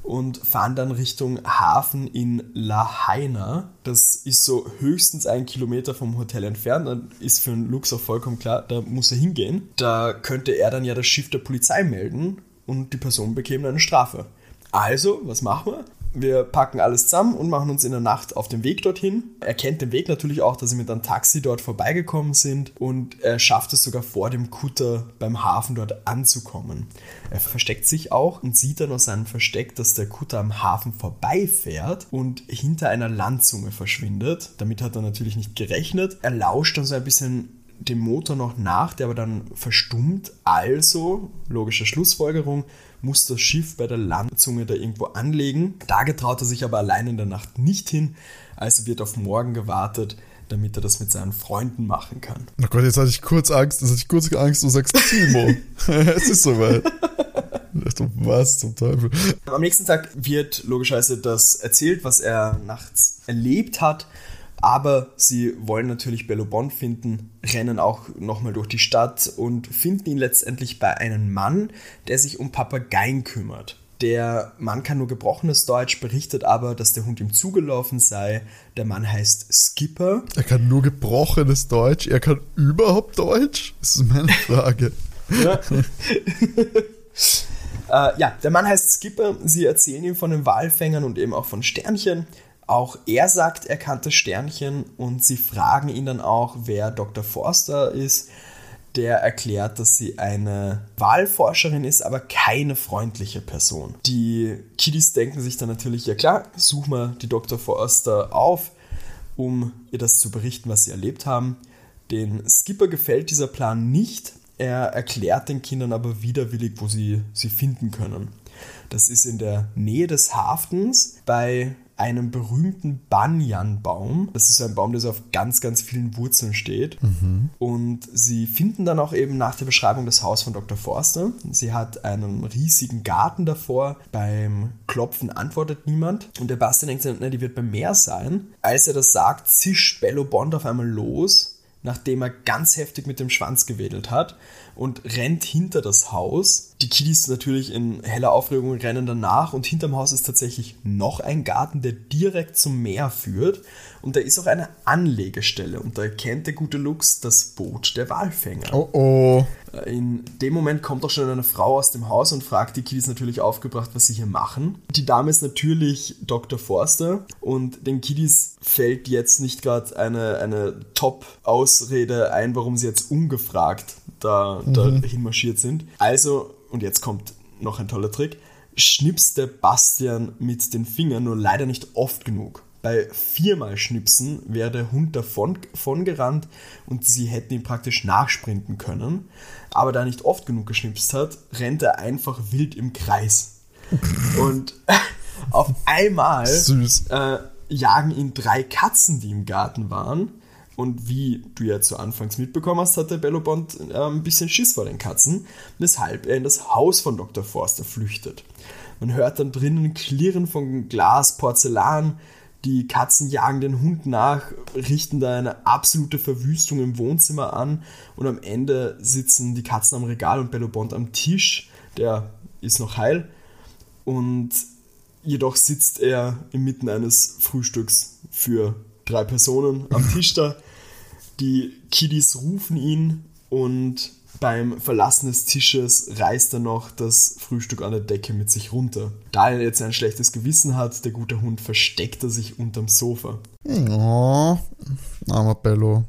und fahren dann Richtung Hafen in Lahaina. Das ist so höchstens ein Kilometer vom Hotel entfernt. Dann ist für einen Lux auch vollkommen klar, da muss er hingehen. Da könnte er dann ja das Schiff der Polizei melden und die Person bekäme eine Strafe. Also, was machen wir? Wir packen alles zusammen und machen uns in der Nacht auf den Weg dorthin. Er kennt den Weg natürlich auch, dass sie mit einem Taxi dort vorbeigekommen sind und er schafft es sogar vor dem Kutter beim Hafen dort anzukommen. Er versteckt sich auch und sieht dann aus seinem Versteck, dass der Kutter am Hafen vorbeifährt und hinter einer Landzunge verschwindet. Damit hat er natürlich nicht gerechnet. Er lauscht dann so ein bisschen dem Motor noch nach, der aber dann verstummt. Also, logische Schlussfolgerung, muss das Schiff bei der Landzunge da irgendwo anlegen. Da getraut er sich aber allein in der Nacht nicht hin, also wird auf morgen gewartet, damit er das mit seinen Freunden machen kann. Oh Gott, jetzt hatte ich kurz Angst, jetzt hatte ich kurz Angst, du sagst Timo. es ist soweit. Was zum Teufel? Am nächsten Tag wird logischerweise das erzählt, was er nachts erlebt hat. Aber sie wollen natürlich Bello Bond finden, rennen auch nochmal durch die Stadt und finden ihn letztendlich bei einem Mann, der sich um Papageien kümmert. Der Mann kann nur gebrochenes Deutsch, berichtet aber, dass der Hund ihm zugelaufen sei. Der Mann heißt Skipper. Er kann nur gebrochenes Deutsch? Er kann überhaupt Deutsch? Das ist meine Frage. ja. äh, ja, der Mann heißt Skipper. Sie erzählen ihm von den Walfängern und eben auch von Sternchen. Auch er sagt, er kannte Sternchen und sie fragen ihn dann auch, wer Dr. Forster ist. Der erklärt, dass sie eine Wahlforscherin ist, aber keine freundliche Person. Die Kiddies denken sich dann natürlich, ja klar, suchen wir die Dr. Forster auf, um ihr das zu berichten, was sie erlebt haben. Den Skipper gefällt dieser Plan nicht. Er erklärt den Kindern aber widerwillig, wo sie sie finden können. Das ist in der Nähe des Hafens bei einem berühmten Banyan-Baum. Das ist ein Baum, der so auf ganz, ganz vielen Wurzeln steht. Mhm. Und sie finden dann auch eben nach der Beschreibung das Haus von Dr. Forster. Sie hat einen riesigen Garten davor. Beim Klopfen antwortet niemand. Und der Bastian denkt sich, die wird beim Meer sein. Als er das sagt, zischt Bello Bond auf einmal los nachdem er ganz heftig mit dem Schwanz gewedelt hat und rennt hinter das Haus. Die Kiddies natürlich in heller Aufregung rennen danach und hinterm Haus ist tatsächlich noch ein Garten, der direkt zum Meer führt und da ist auch eine Anlegestelle und da erkennt der gute Lux das Boot der Walfänger. Oh oh. In dem Moment kommt auch schon eine Frau aus dem Haus und fragt die Kiddies natürlich aufgebracht, was sie hier machen. Die Dame ist natürlich Dr. Forster und den Kiddies fällt jetzt nicht gerade eine, eine Top-Ausrede ein, warum sie jetzt ungefragt da, mhm. dahin marschiert sind. Also, und jetzt kommt noch ein toller Trick, schnipst der Bastian mit den Fingern nur leider nicht oft genug. Bei viermal Schnipsen wäre der Hund davon, davon gerannt und sie hätten ihn praktisch nachsprinten können. Aber da er nicht oft genug geschnipst hat, rennt er einfach wild im Kreis. und auf einmal äh, jagen ihn drei Katzen, die im Garten waren. Und wie du ja zu Anfangs mitbekommen hast, hat der Bellobond äh, ein bisschen Schiss vor den Katzen, weshalb er in das Haus von Dr. Forster flüchtet. Man hört dann drinnen Klirren von Glas, Porzellan, die Katzen jagen den Hund nach, richten da eine absolute Verwüstung im Wohnzimmer an und am Ende sitzen die Katzen am Regal und Bellobond am Tisch, der ist noch heil und jedoch sitzt er inmitten eines Frühstücks für drei Personen am Tisch da. Die Kiddies rufen ihn und beim Verlassen des Tisches reißt er noch das Frühstück an der Decke mit sich runter. Da er jetzt ein schlechtes Gewissen hat, der gute Hund, versteckt er sich unterm Sofa. Oh, armer Bello.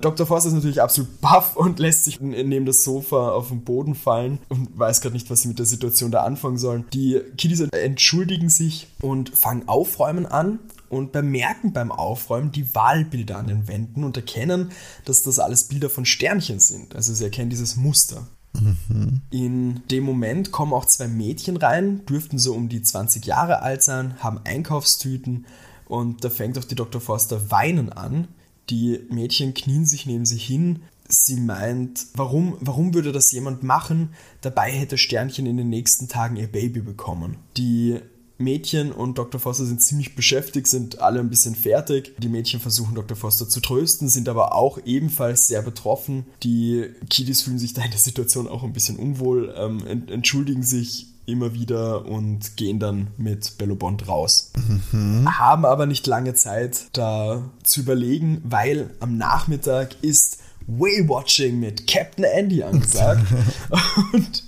Dr. Forster ist natürlich absolut baff und lässt sich neben das Sofa auf den Boden fallen und weiß gerade nicht, was sie mit der Situation da anfangen sollen. Die Kiddies entschuldigen sich und fangen Aufräumen an und bemerken beim Aufräumen die Wahlbilder an den Wänden und erkennen, dass das alles Bilder von Sternchen sind. Also sie erkennen dieses Muster. Mhm. In dem Moment kommen auch zwei Mädchen rein, dürften so um die 20 Jahre alt sein, haben Einkaufstüten und da fängt auch die Dr. Forster weinen an. Die Mädchen knien sich neben sie hin. Sie meint, warum, warum würde das jemand machen? Dabei hätte Sternchen in den nächsten Tagen ihr Baby bekommen. Die Mädchen und Dr. Foster sind ziemlich beschäftigt, sind alle ein bisschen fertig. Die Mädchen versuchen Dr. Foster zu trösten, sind aber auch ebenfalls sehr betroffen. Die Kiddies fühlen sich da in der Situation auch ein bisschen unwohl, ähm, entschuldigen sich immer wieder und gehen dann mit Bello Bond raus. Mhm. Haben aber nicht lange Zeit da zu überlegen, weil am Nachmittag ist Whale-Watching mit Captain Andy angesagt. und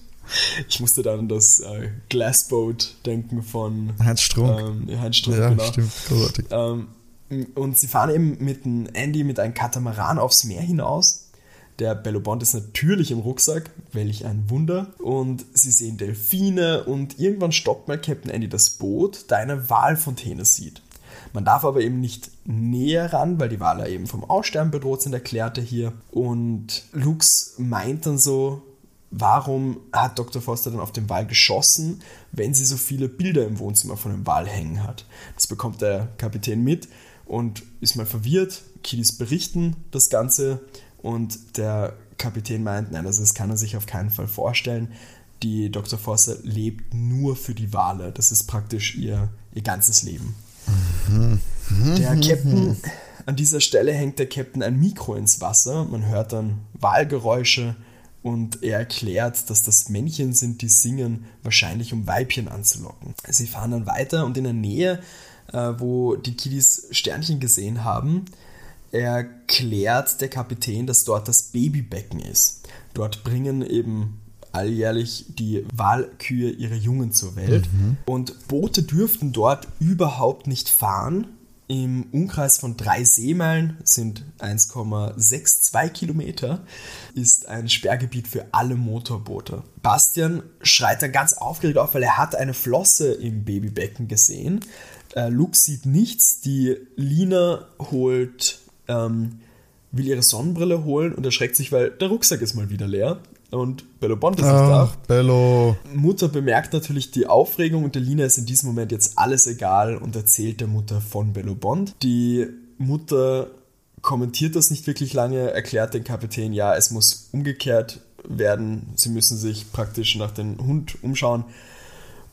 ich musste dann an das äh, Glassboat denken von Heinz Strunk. Ähm, Heinz Strunk, ja, genau. stimmt, großartig. Ähm, und sie fahren eben mit dem Andy mit einem Katamaran aufs Meer hinaus. Der Bello Bond ist natürlich im Rucksack, welch ein Wunder. Und sie sehen Delfine und irgendwann stoppt mal Captain Andy das Boot, da eine Walfontäne sieht. Man darf aber eben nicht näher ran, weil die Wale eben vom Aussterben bedroht sind, erklärt er hier. Und Lux meint dann so, warum hat Dr. Foster dann auf den Wal geschossen, wenn sie so viele Bilder im Wohnzimmer von dem Wal hängen hat. Das bekommt der Kapitän mit und ist mal verwirrt. Kiddies berichten das Ganze und der Kapitän meint, nein, das kann er sich auf keinen Fall vorstellen. Die Dr. Foster lebt nur für die Wale. Das ist praktisch ihr, ihr ganzes Leben. Der Captain, an dieser Stelle hängt der Captain ein Mikro ins Wasser. Man hört dann Wahlgeräusche und er erklärt, dass das Männchen sind, die singen, wahrscheinlich um Weibchen anzulocken. Sie fahren dann weiter und in der Nähe, äh, wo die Kiddies Sternchen gesehen haben, erklärt der Kapitän, dass dort das Babybecken ist. Dort bringen eben alljährlich die Walkühe ihre Jungen zur Welt. Mhm. Und Boote dürften dort überhaupt nicht fahren, im Umkreis von drei Seemeilen sind 1,62 Kilometer, ist ein Sperrgebiet für alle Motorboote. Bastian schreit dann ganz aufgeregt auf, weil er hat eine Flosse im Babybecken gesehen. Äh, Luke sieht nichts, die Lina holt, ähm, will ihre Sonnenbrille holen und erschreckt sich, weil der Rucksack ist mal wieder leer und Bello Bond ist nicht da. Bello. Mutter bemerkt natürlich die Aufregung und der Lina ist in diesem Moment jetzt alles egal und erzählt der Mutter von Bello Bond. Die Mutter kommentiert das nicht wirklich lange, erklärt den Kapitän, ja, es muss umgekehrt werden. Sie müssen sich praktisch nach dem Hund umschauen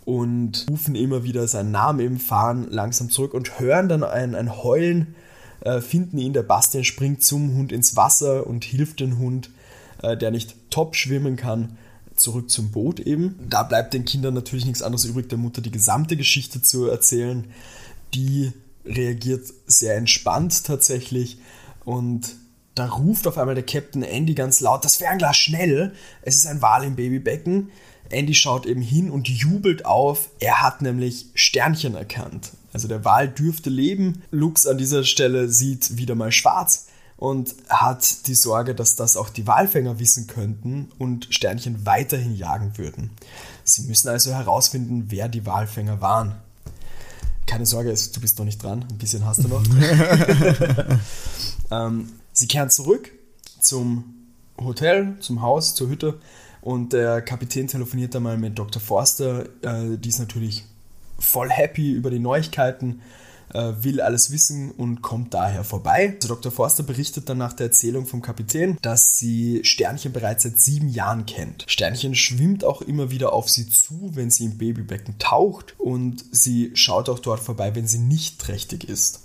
und rufen immer wieder seinen Namen im Fahren langsam zurück und hören dann ein, ein Heulen, äh, finden ihn. Der Bastian springt zum Hund ins Wasser und hilft dem Hund äh, der nicht top schwimmen kann, zurück zum Boot eben. Da bleibt den Kindern natürlich nichts anderes übrig, der Mutter die gesamte Geschichte zu erzählen. Die reagiert sehr entspannt tatsächlich und da ruft auf einmal der Captain Andy ganz laut, das Fernglas schnell, es ist ein Wal im Babybecken. Andy schaut eben hin und jubelt auf, er hat nämlich Sternchen erkannt. Also der Wal dürfte leben. Lux an dieser Stelle sieht wieder mal schwarz und hat die Sorge, dass das auch die Walfänger wissen könnten und Sternchen weiterhin jagen würden. Sie müssen also herausfinden, wer die Walfänger waren. Keine Sorge, du bist noch nicht dran, ein bisschen hast du noch. ähm, sie kehren zurück zum Hotel, zum Haus, zur Hütte und der Kapitän telefoniert dann mal mit Dr. Forster. Äh, die ist natürlich voll happy über die Neuigkeiten äh, will alles wissen und kommt daher vorbei. Also Dr. Forster berichtet dann nach der Erzählung vom Kapitän, dass sie Sternchen bereits seit sieben Jahren kennt. Sternchen schwimmt auch immer wieder auf sie zu, wenn sie im Babybecken taucht und sie schaut auch dort vorbei, wenn sie nicht trächtig ist.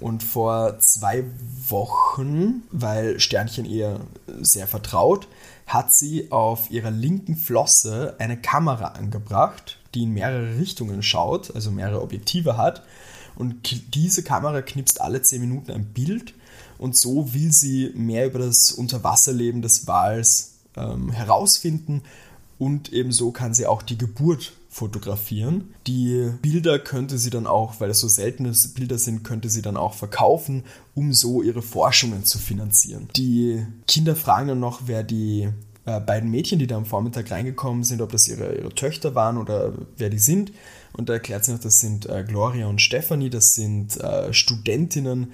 Und vor zwei Wochen, weil Sternchen ihr sehr vertraut, hat sie auf ihrer linken Flosse eine Kamera angebracht, die in mehrere Richtungen schaut, also mehrere Objektive hat und diese Kamera knipst alle 10 Minuten ein Bild und so will sie mehr über das Unterwasserleben des Wals ähm, herausfinden und ebenso kann sie auch die Geburt fotografieren. Die Bilder könnte sie dann auch, weil es so seltene Bilder sind, könnte sie dann auch verkaufen, um so ihre Forschungen zu finanzieren. Die Kinder fragen dann noch, wer die äh, beiden Mädchen, die da am Vormittag reingekommen sind, ob das ihre, ihre Töchter waren oder wer die sind. Und da erklärt sie noch, das sind äh, Gloria und Stephanie, das sind äh, Studentinnen,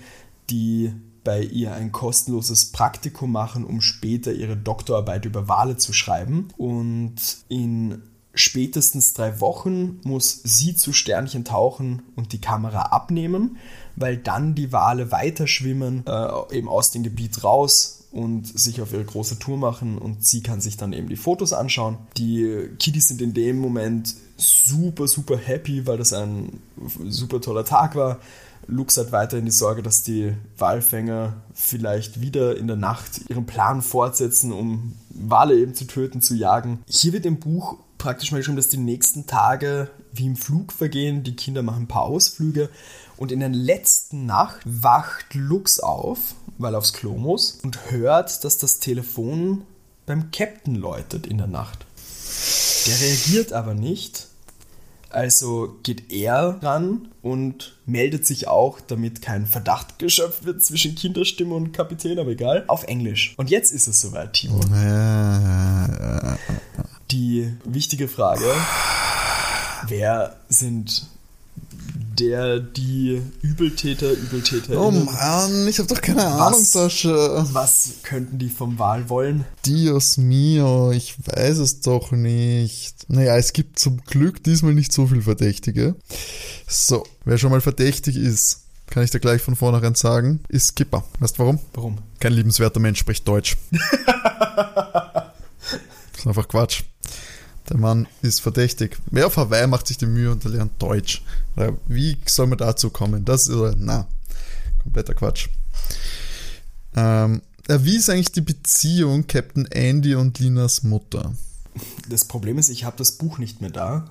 die bei ihr ein kostenloses Praktikum machen, um später ihre Doktorarbeit über Wale zu schreiben. Und in spätestens drei Wochen muss sie zu Sternchen tauchen und die Kamera abnehmen, weil dann die Wale weiter schwimmen, äh, eben aus dem Gebiet raus und sich auf ihre große Tour machen und sie kann sich dann eben die Fotos anschauen. Die Kiddies sind in dem Moment super, super happy, weil das ein super toller Tag war. Lux hat weiterhin die Sorge, dass die Walfänger vielleicht wieder in der Nacht ihren Plan fortsetzen, um Wale eben zu töten, zu jagen. Hier wird im Buch praktisch mal geschrieben, dass die nächsten Tage wie im Flug vergehen. Die Kinder machen ein paar Ausflüge und in der letzten Nacht wacht Lux auf, weil er aufs Klo muss und hört, dass das Telefon beim Captain läutet in der Nacht. Der reagiert aber nicht also geht er ran und meldet sich auch, damit kein Verdacht geschöpft wird zwischen Kinderstimme und Kapitän, aber egal, auf Englisch. Und jetzt ist es soweit, Timo. Die wichtige Frage, wer sind der, die Übeltäter, Übeltäter. Oh Mann, ich hab doch keine was, Ahnung, Sascha. Was könnten die vom Wahl wollen? Dios mio, ich weiß es doch nicht. Naja, es gibt zum Glück diesmal nicht so viel Verdächtige. So, wer schon mal verdächtig ist, kann ich dir gleich von vornherein sagen, ist Skipper. Weißt du warum? Warum? Kein liebenswerter Mensch spricht Deutsch. das ist einfach Quatsch. Der Mann ist verdächtig. Wer auf Hawaii macht sich die Mühe und lernt Deutsch? Wie soll man dazu kommen? Das ist, na, kompletter Quatsch. Ähm, wie ist eigentlich die Beziehung Captain Andy und Linas Mutter? Das Problem ist, ich habe das Buch nicht mehr da.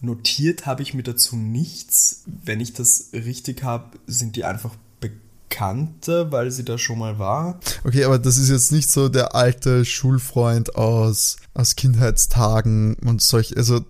Notiert habe ich mir dazu nichts. Wenn ich das richtig habe, sind die einfach kannte, weil sie da schon mal war. Okay, aber das ist jetzt nicht so der alte Schulfreund aus, aus Kindheitstagen und solch, also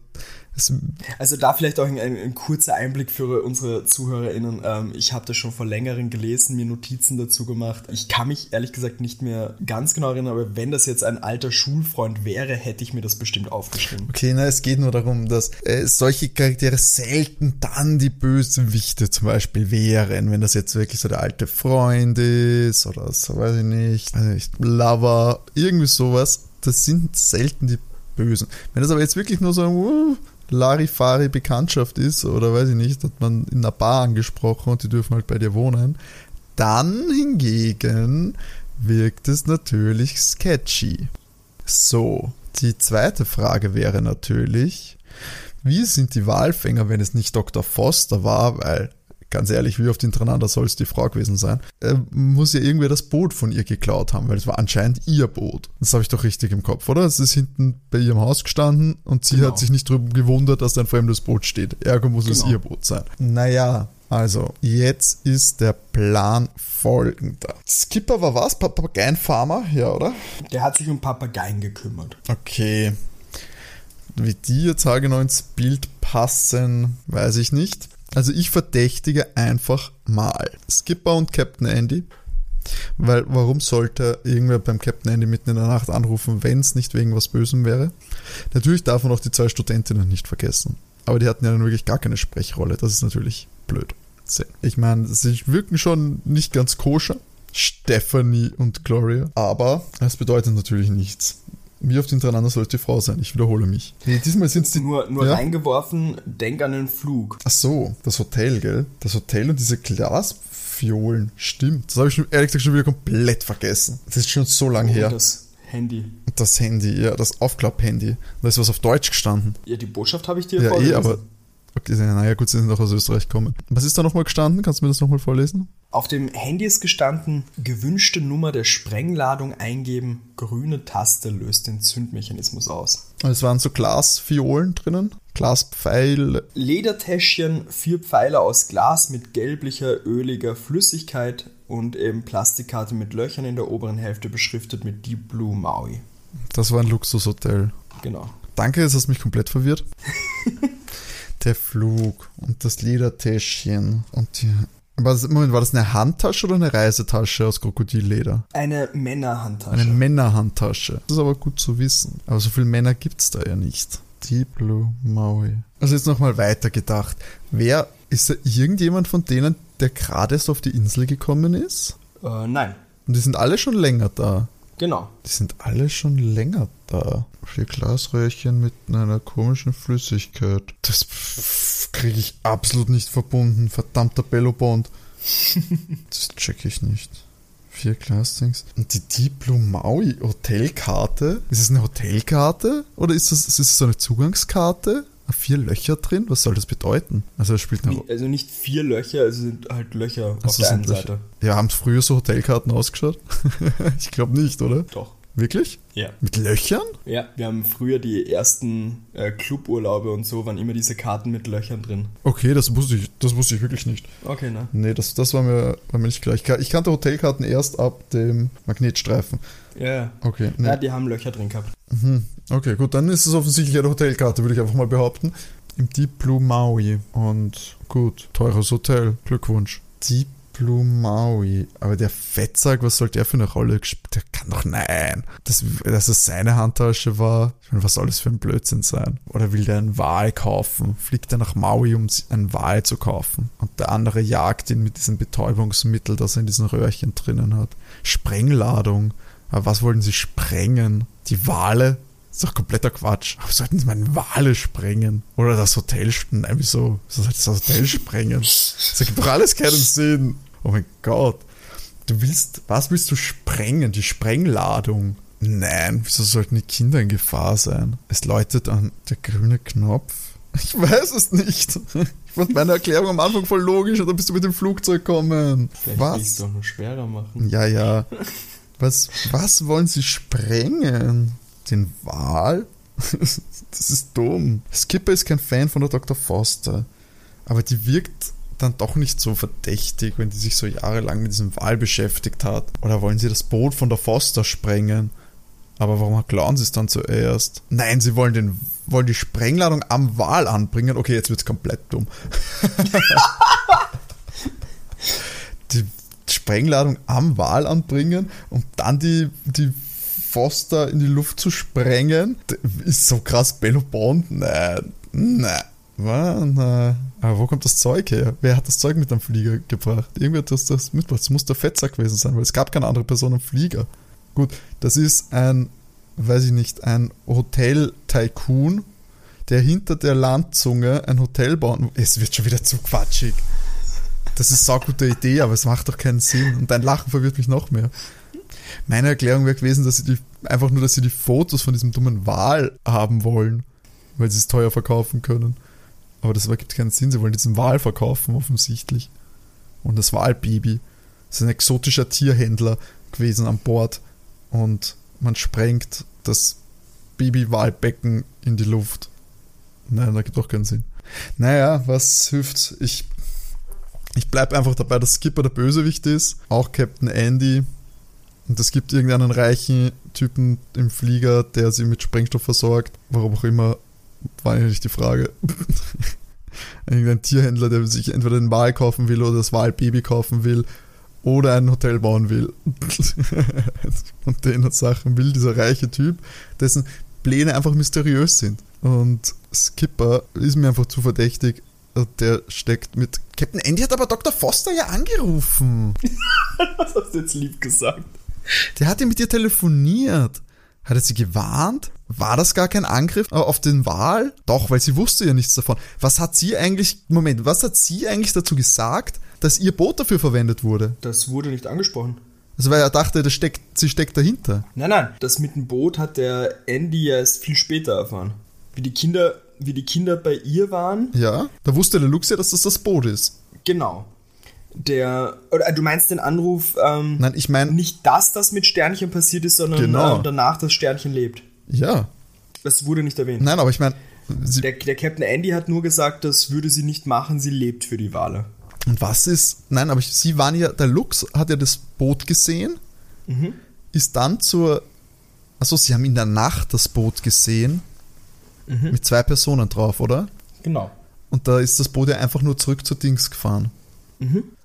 also da vielleicht auch ein, ein, ein, kurzer Einblick für unsere ZuhörerInnen. Ähm, ich habe das schon vor längerem gelesen, mir Notizen dazu gemacht. Ich kann mich ehrlich gesagt nicht mehr ganz genau erinnern, aber wenn das jetzt ein alter Schulfreund wäre, hätte ich mir das bestimmt aufgeschrieben. Okay, na, es geht nur darum, dass äh, solche Charaktere selten dann die Bösewichte zum Beispiel wären, wenn das jetzt wirklich so der alte Freund ist oder so, weiß ich nicht, weiß nicht Lover, irgendwie sowas. Das sind selten die Bösen. Wenn das aber jetzt wirklich nur so ein uh, Larifari-Bekanntschaft ist oder weiß ich nicht, hat man in einer Bar angesprochen und die dürfen halt bei dir wohnen, dann hingegen wirkt es natürlich sketchy. So, die zweite Frage wäre natürlich, wie sind die Walfänger, wenn es nicht Dr. Foster war, weil ganz ehrlich, wie oft hintereinander soll es die Frau gewesen sein, äh, muss ja irgendwer das Boot von ihr geklaut haben, weil es war anscheinend ihr Boot. Das habe ich doch richtig im Kopf, oder? Es ist hinten bei ihrem Haus gestanden und sie genau. hat sich nicht darüber gewundert, dass da ein fremdes Boot steht. Ergo muss genau. es ihr Boot sein. Naja, also, jetzt ist der Plan folgender. Skipper war was? Papageienfarmer? Ja, oder? Der hat sich um Papageien gekümmert. Okay. Wie die jetzt genau ins Bild passen, weiß ich nicht. Also ich verdächtige einfach mal Skipper und Captain Andy. Weil warum sollte irgendwer beim Captain Andy mitten in der Nacht anrufen, wenn es nicht wegen was Bösem wäre? Natürlich darf man auch die zwei Studentinnen nicht vergessen. Aber die hatten ja dann wirklich gar keine Sprechrolle. Das ist natürlich blöd. Ich meine, sie wirken schon nicht ganz koscher. Stephanie und Gloria. Aber das bedeutet natürlich nichts. Wie oft hintereinander sollte die Frau sein? Ich wiederhole mich. Nee, diesmal sind sie. Nur, nur ja? reingeworfen, denk an den Flug. Ach so, das Hotel, gell? Das Hotel und diese Glasfiolen. Stimmt. Das habe ich schon, ehrlich gesagt schon wieder komplett vergessen. Das ist schon so lang oh, her. Das Handy. Das Handy, ja, das Aufklapp-Handy. Da ist was auf Deutsch gestanden. Ja, die Botschaft habe ich dir ja. Eh, aber Okay, naja, gut, sie sind auch aus Österreich gekommen. Was ist da nochmal gestanden? Kannst du mir das nochmal vorlesen? Auf dem Handy ist gestanden, gewünschte Nummer der Sprengladung eingeben, grüne Taste löst den Zündmechanismus aus. Es waren so Glasfiolen drinnen, Glaspfeile. Ledertäschchen, vier Pfeile aus Glas mit gelblicher, öliger Flüssigkeit und eben Plastikkarte mit Löchern in der oberen Hälfte beschriftet mit Deep Blue Maui. Das war ein Luxushotel. Genau. Danke, jetzt hast du mich komplett verwirrt. der Flug und das Ledertäschchen und die. Aber Moment, war das eine Handtasche oder eine Reisetasche aus Krokodilleder? Eine Männerhandtasche. Eine Männerhandtasche. Das ist aber gut zu wissen. Aber so viele Männer gibt es da ja nicht. Deep Blue Maui. Also jetzt nochmal weitergedacht. Wer, ist da irgendjemand von denen, der gerade erst auf die Insel gekommen ist? Äh, nein. Und die sind alle schon länger da. Genau. Die sind alle schon länger da. Vier Glasröhrchen mit einer komischen Flüssigkeit. Das kriege ich absolut nicht verbunden. Verdammter Bellobond. das check ich nicht. Vier Glasdings. Und die Deep Blue Maui Hotelkarte? Ist es eine Hotelkarte? Oder ist das, ist das so eine Zugangskarte? Vier Löcher drin? Was soll das bedeuten? Also es spielt eine Also nicht vier Löcher, also sind halt Löcher auf Also der sind einen Löcher. Seite. Ja, haben es früher so Hotelkarten ausgeschaut? ich glaube nicht, oder? Doch. Wirklich? Ja. Mit Löchern? Ja, wir haben früher die ersten äh, Cluburlaube und so, waren immer diese Karten mit Löchern drin. Okay, das wusste ich, das wusste ich wirklich nicht. Okay, ne? Nee, das, das war, mir, war mir nicht klar. Ich, ka- ich kannte Hotelkarten erst ab dem Magnetstreifen. Ja, ja. Okay, nee. Ja, die haben Löcher drin gehabt. Mhm. Okay, gut, dann ist es offensichtlich eine Hotelkarte, würde ich einfach mal behaupten. Im Deep Blue Maui. Und gut, teures Hotel. Glückwunsch. Deep Blue Maui. Aber der Fettsack, was soll der für eine Rolle gespielt? Der kann doch nein. Das, dass es seine Handtasche war. Ich meine, was soll das für ein Blödsinn sein? Oder will der einen Wal kaufen? Fliegt er nach Maui, um einen Wal zu kaufen? Und der andere jagt ihn mit diesem Betäubungsmittel, das er in diesen Röhrchen drinnen hat. Sprengladung. Aber was wollten sie sprengen? Die Wale? Das ist doch kompletter Quatsch. Aber sollten sie meine Wale sprengen? Oder das Hotel sprengen? Nein, wieso? Wieso sollte das Hotel sprengen? Das ergibt doch alles keinen Sinn. Oh mein Gott. Du willst, was willst du sprengen? Die Sprengladung? Nein, wieso sollten die Kinder in Gefahr sein? Es läutet an der grüne Knopf. Ich weiß es nicht. Ich fand meine Erklärung am Anfang voll logisch und dann bist du mit dem Flugzeug kommen. Vielleicht Was? doch nur schwerer machen. Ja, ja. Was, was wollen sie sprengen? Den Wal? Das ist dumm. Skipper ist kein Fan von der Dr. Foster. Aber die wirkt dann doch nicht so verdächtig, wenn die sich so jahrelang mit diesem Wal beschäftigt hat. Oder wollen sie das Boot von der Foster sprengen? Aber warum klauen sie es dann zuerst? Nein, sie wollen, den, wollen die Sprengladung am Wal anbringen. Okay, jetzt wird's komplett dumm. die Sprengladung am Wal anbringen und dann die, die Foster in die Luft zu sprengen, ist so krass Bello Bond. Nein, nein. Wa- Nein. Aber wo kommt das Zeug her? Wer hat das Zeug mit am Flieger gebracht? Irgendwer hat das, das mitgebracht. Es muss der Fettsack gewesen sein, weil es gab keine andere Person am Flieger. Gut, das ist ein, weiß ich nicht, ein Hotel-Tycoon, der hinter der Landzunge ein Hotel bauen. Es wird schon wieder zu quatschig. Das ist eine gute Idee, aber es macht doch keinen Sinn. Und dein Lachen verwirrt mich noch mehr. Meine Erklärung wäre gewesen, dass sie die, einfach nur, dass sie die Fotos von diesem dummen Wal haben wollen, weil sie es teuer verkaufen können. Aber das ergibt keinen Sinn. Sie wollen diesen Wal verkaufen, offensichtlich. Und das Walbaby. Ist ein exotischer Tierhändler gewesen an Bord. Und man sprengt das Baby-Walbecken in die Luft. Nein, da gibt auch keinen Sinn. Naja, was hilft? Ich, ich bleib einfach dabei, dass Skipper der Bösewicht ist. Auch Captain Andy. Und es gibt irgendeinen reichen Typen im Flieger, der sie mit Sprengstoff versorgt. Warum auch immer, war eigentlich die Frage. Irgendein Tierhändler, der sich entweder den Wal kaufen will oder das Walbaby kaufen will oder ein Hotel bauen will. Und den Sachen will dieser reiche Typ, dessen Pläne einfach mysteriös sind. Und Skipper ist mir einfach zu verdächtig. Der steckt mit. Captain Andy hat aber Dr. Foster ja angerufen. Was hast du jetzt lieb gesagt? Der hat ja mit ihr telefoniert. Hat er sie gewarnt? War das gar kein Angriff auf den Wal? Doch, weil sie wusste ja nichts davon. Was hat sie eigentlich, Moment, was hat sie eigentlich dazu gesagt, dass ihr Boot dafür verwendet wurde? Das wurde nicht angesprochen. Also weil er dachte, das steckt, sie steckt dahinter. Nein, nein, das mit dem Boot hat der Andy ja erst viel später erfahren. Wie die Kinder, wie die Kinder bei ihr waren. Ja, da wusste der Lux ja, dass das das Boot ist. Genau. Der, oder äh, du meinst den Anruf, ähm, Nein, ich meine, nicht dass das mit Sternchen passiert ist, sondern Genau. äh, danach das Sternchen lebt. Ja. Das wurde nicht erwähnt. Nein, aber ich meine, Der, der Captain Andy hat nur gesagt, das würde sie nicht machen, sie lebt für die Wale. und was ist, nein, aber sie waren ja, der Lux hat ja das Boot gesehen, ist dann zur, also sie haben in der Nacht das Boot gesehen, mit zwei Personen drauf, oder? Genau. Und da ist das Boot ja einfach nur zurück zur Dings gefahren.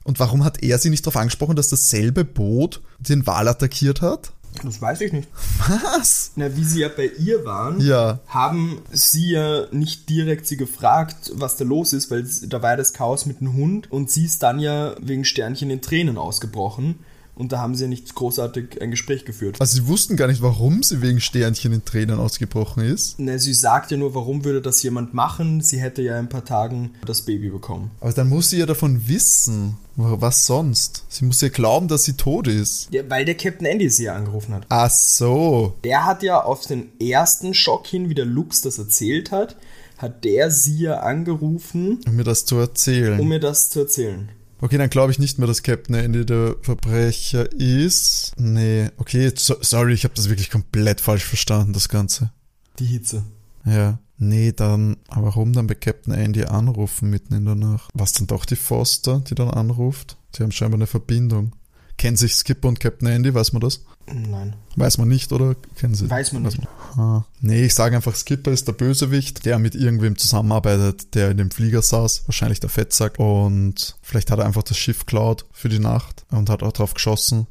Und warum hat er sie nicht darauf angesprochen, dass dasselbe Boot den Wal attackiert hat? Das weiß ich nicht. Was? Na, wie sie ja bei ihr waren, Ja. haben sie ja nicht direkt sie gefragt, was da los ist, weil da war ja das Chaos mit dem Hund und sie ist dann ja wegen Sternchen in Tränen ausgebrochen Und da haben sie ja nicht großartig ein Gespräch geführt. Also sie wussten gar nicht, warum sie wegen Sternchen in Tränen ausgebrochen ist. Ne, sie sagte nur, warum würde das jemand machen? Sie hätte ja in ein paar Tagen das Baby bekommen. Aber dann muss sie ja davon wissen. Was sonst? Sie muss ja glauben, dass sie tot ist. Ja, weil der Captain Andy sie ja angerufen hat. Ach so. Der hat ja auf den ersten Schock hin, wie der Lux das erzählt hat, hat der sie ja angerufen. Um mir das zu erzählen. Um mir das zu erzählen. Okay, dann glaube ich nicht mehr, dass Captain Andy der Verbrecher ist. Nee, okay, so, sorry, ich habe das wirklich komplett falsch verstanden, das Ganze. Die Hitze. Ja. Nee, dann, aber warum dann bei Captain Andy anrufen mitten in der Nacht? Was dann doch die Foster, die dann anruft? Sie haben scheinbar eine Verbindung. Kennen sich Skipper und Captain Andy, weiß man das? Nein. Weiß man nicht, oder kennen sie? Weiß man nicht. Weiß man. Ah. Nee, ich sage einfach, Skipper ist der Bösewicht, der mit irgendwem zusammenarbeitet, der in dem Flieger saß, wahrscheinlich der Fettsack. Und vielleicht hat er einfach das Schiff klaut für die Nacht und hat auch drauf geschossen.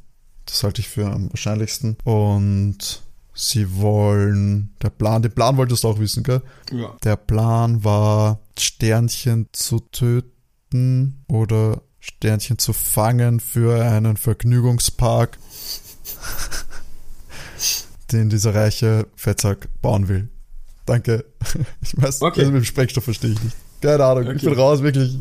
Das halte ich für am wahrscheinlichsten. Und sie wollen, der Plan, den Plan wolltest du auch wissen, gell? Ja. Der Plan war, Sternchen zu töten oder Sternchen zu fangen für einen Vergnügungspark, den dieser reiche Fettsack bauen will. Danke. Ich weiß, okay. also mit dem Sprengstoff verstehe ich nicht. Keine Ahnung, okay. ich bin raus, wirklich.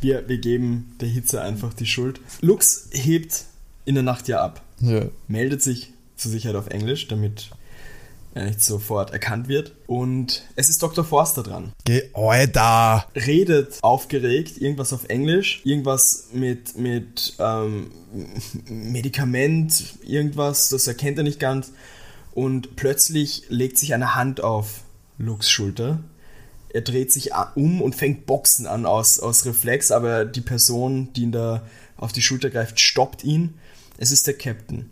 Wir, wir geben der Hitze einfach die Schuld. Lux hebt in der Nacht ja ab. Ja. Meldet sich zur Sicherheit auf Englisch, damit er nicht sofort erkannt wird. Und es ist Dr. Forster dran. Geh, Alter! Redet aufgeregt, irgendwas auf Englisch, irgendwas mit, mit ähm, Medikament, irgendwas, das erkennt er nicht ganz. Und plötzlich legt sich eine Hand auf Lux Schulter. Er dreht sich um und fängt Boxen an aus, aus Reflex, aber die Person, die ihn da auf die Schulter greift, stoppt ihn. Es ist der Captain.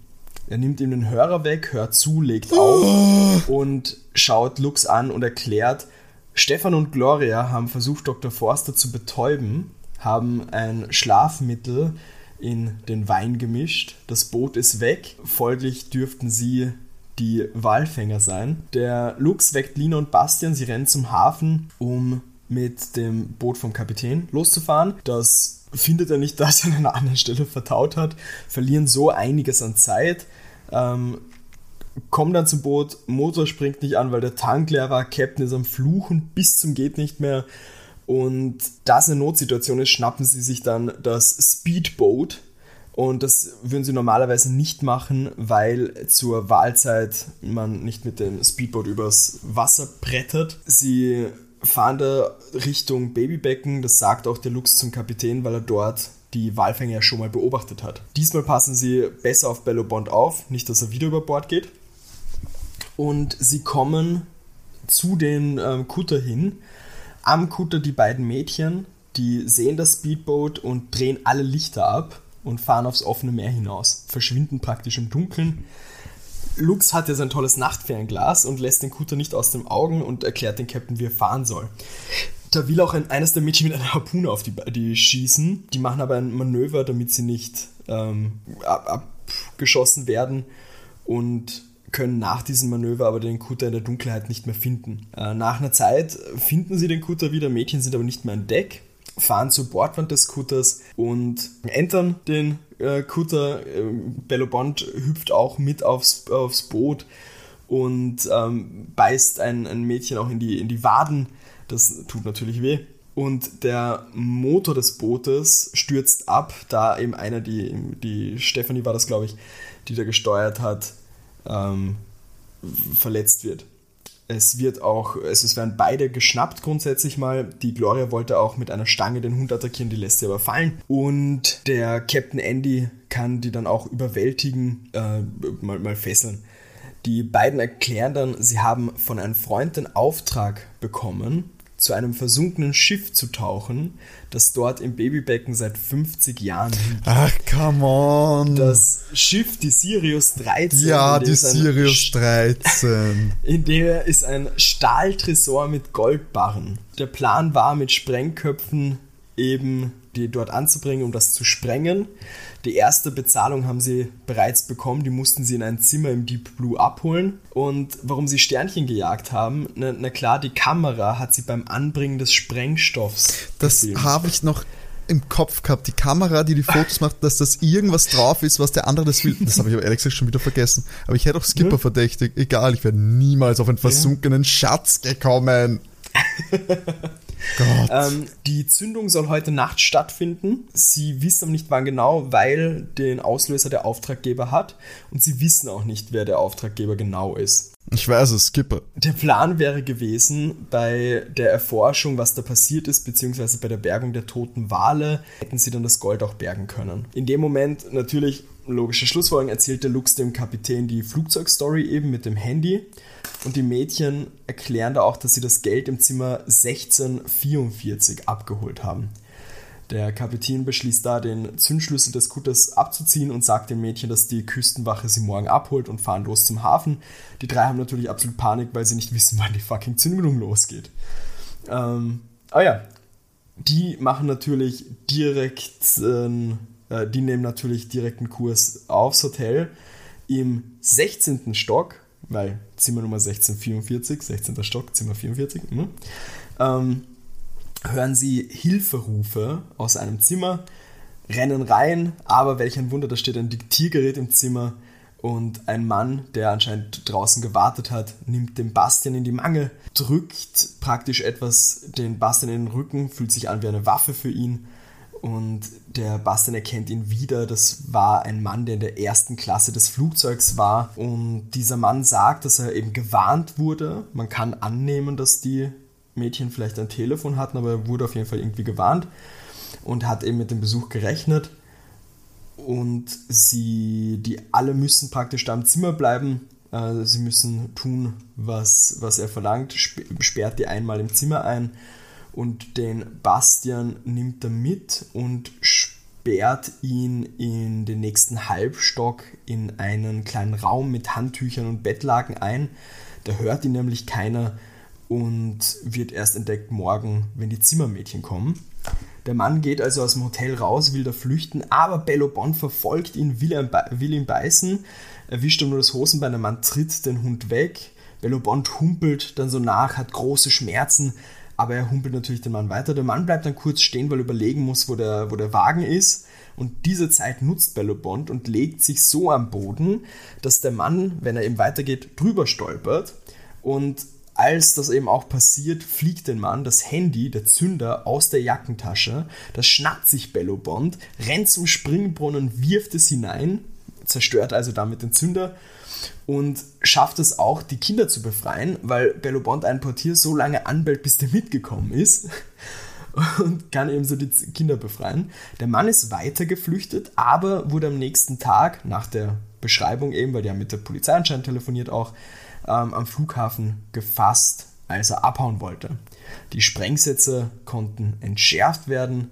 Er nimmt ihm den Hörer weg, hört zu, legt auf und schaut Lux an und erklärt, Stefan und Gloria haben versucht, Dr. Forster zu betäuben, haben ein Schlafmittel in den Wein gemischt. Das Boot ist weg, folglich dürften sie die Walfänger sein. Der Lux weckt Lina und Bastian, sie rennen zum Hafen, um mit dem Boot vom Kapitän loszufahren. Das findet er nicht, dass er an einer anderen Stelle vertaut hat, verlieren so einiges an Zeit. Ähm, kommen dann zum Boot, Motor springt nicht an, weil der Tank leer war, Captain ist am Fluchen bis zum geht nicht mehr. Und da es eine Notsituation ist, schnappen sie sich dann das Speedboat. Und das würden sie normalerweise nicht machen, weil zur Wahlzeit man nicht mit dem Speedboat übers Wasser brettert. Sie fahren da Richtung Babybecken, das sagt auch der Lux zum Kapitän, weil er dort die Walfänger ja schon mal beobachtet hat. Diesmal passen sie besser auf Bello Bond auf, nicht dass er wieder über Bord geht. Und sie kommen zu den ähm, Kutter hin. Am Kutter die beiden Mädchen, die sehen das Speedboat und drehen alle Lichter ab und fahren aufs offene Meer hinaus, verschwinden praktisch im Dunkeln. Lux hat ja sein tolles Nachtfernglas und lässt den Kutter nicht aus den Augen und erklärt den Captain, wie er fahren soll. Da will auch ein, eines der Mädchen mit einer Harpune auf die, die schießen. Die machen aber ein Manöver, damit sie nicht ähm, ab, abgeschossen werden und können nach diesem Manöver aber den Kutter in der Dunkelheit nicht mehr finden. Äh, nach einer Zeit finden sie den Kutter wieder, Mädchen sind aber nicht mehr an Deck, fahren zur Bordwand des Kutters und entern den äh, Kutter. Äh, Bello Bond hüpft auch mit aufs, aufs Boot und ähm, beißt ein, ein Mädchen auch in die, in die Waden das tut natürlich weh. Und der Motor des Bootes stürzt ab, da eben einer, die, die Stephanie war das, glaube ich, die da gesteuert hat, ähm, verletzt wird. Es wird auch, es werden beide geschnappt grundsätzlich mal. Die Gloria wollte auch mit einer Stange den Hund attackieren, die lässt sie aber fallen. Und der Captain Andy kann die dann auch überwältigen, äh, mal, mal fesseln. Die beiden erklären dann, sie haben von einem Freund den Auftrag bekommen, zu einem versunkenen Schiff zu tauchen, das dort im Babybecken seit 50 Jahren liegt. Ach, come on. Das Schiff, die Sirius 13. Ja, die Sirius 13. In der ist ein Stahltresor mit Goldbarren. Der Plan war, mit Sprengköpfen eben die dort anzubringen, um das zu sprengen. Die erste Bezahlung haben sie bereits bekommen, die mussten sie in ein Zimmer im Deep Blue abholen. Und warum sie Sternchen gejagt haben, na, na klar, die Kamera hat sie beim Anbringen des Sprengstoffs. Das habe ich noch im Kopf gehabt, die Kamera, die die Fotos macht, dass das irgendwas drauf ist, was der andere das will. Das habe ich aber ehrlich gesagt schon wieder vergessen. Aber ich hätte auch Skipper ja. verdächtig. Egal, ich wäre niemals auf einen versunkenen ja. Schatz gekommen. ähm, die Zündung soll heute Nacht stattfinden. Sie wissen aber nicht wann genau, weil den Auslöser der Auftraggeber hat und sie wissen auch nicht, wer der Auftraggeber genau ist. Ich weiß es, Skipper. Der Plan wäre gewesen, bei der Erforschung, was da passiert ist, beziehungsweise bei der Bergung der toten Wale, hätten sie dann das Gold auch bergen können. In dem Moment natürlich logische Schlussfolgerung erzählt der Lux dem Kapitän die Flugzeugstory eben mit dem Handy und die Mädchen erklären da auch, dass sie das Geld im Zimmer 1644 abgeholt haben. Der Kapitän beschließt da, den Zündschlüssel des Kutters abzuziehen und sagt dem Mädchen, dass die Küstenwache sie morgen abholt und fahren los zum Hafen. Die drei haben natürlich absolut Panik, weil sie nicht wissen, wann die fucking Zündung losgeht. Ähm, ah ja, die machen natürlich direkt, äh, die nehmen natürlich direkt einen Kurs aufs Hotel im 16. Stock, weil Zimmer Nummer 1644, 16. Stock, Zimmer 44. Hm? Ähm, hören sie Hilferufe aus einem Zimmer, rennen rein, aber welch ein Wunder, da steht ein Diktiergerät im Zimmer und ein Mann, der anscheinend draußen gewartet hat, nimmt den Bastian in die Mangel, drückt praktisch etwas den Bastian in den Rücken, fühlt sich an wie eine Waffe für ihn und der Bastian erkennt ihn wieder. Das war ein Mann, der in der ersten Klasse des Flugzeugs war und dieser Mann sagt, dass er eben gewarnt wurde. Man kann annehmen, dass die Mädchen vielleicht ein Telefon hatten, aber er wurde auf jeden Fall irgendwie gewarnt und hat eben mit dem Besuch gerechnet. Und sie, die alle müssen praktisch da im Zimmer bleiben. Äh, sie müssen tun, was, was er verlangt, sperrt die einmal im Zimmer ein und den Bastian nimmt er mit und sperrt ihn in den nächsten Halbstock in einen kleinen Raum mit Handtüchern und Bettlaken ein. Da hört ihn nämlich keiner und wird erst entdeckt morgen, wenn die Zimmermädchen kommen. Der Mann geht also aus dem Hotel raus, will da flüchten, aber Bello Bond verfolgt ihn, will, ihn beißen, erwischt ihm nur das Hosenbein, der Mann tritt den Hund weg. Bello Bond humpelt dann so nach, hat große Schmerzen, aber er humpelt natürlich den Mann weiter. Der Mann bleibt dann kurz stehen, weil er überlegen muss, wo der, wo der Wagen ist. Und diese Zeit nutzt Bello Bond und legt sich so am Boden, dass der Mann, wenn er eben weitergeht, drüber stolpert und als das eben auch passiert, fliegt den Mann das Handy, der Zünder, aus der Jackentasche. Das schnappt sich Bello Bond, rennt zum Springbrunnen, wirft es hinein, zerstört also damit den Zünder und schafft es auch, die Kinder zu befreien, weil Bello Bond einen Portier so lange anbellt, bis der mitgekommen ist und kann eben so die Kinder befreien. Der Mann ist weiter geflüchtet, aber wurde am nächsten Tag nach der Beschreibung eben, weil die haben mit der Polizei anscheinend telefoniert auch, ähm, am Flughafen gefasst, als er abhauen wollte. Die Sprengsätze konnten entschärft werden.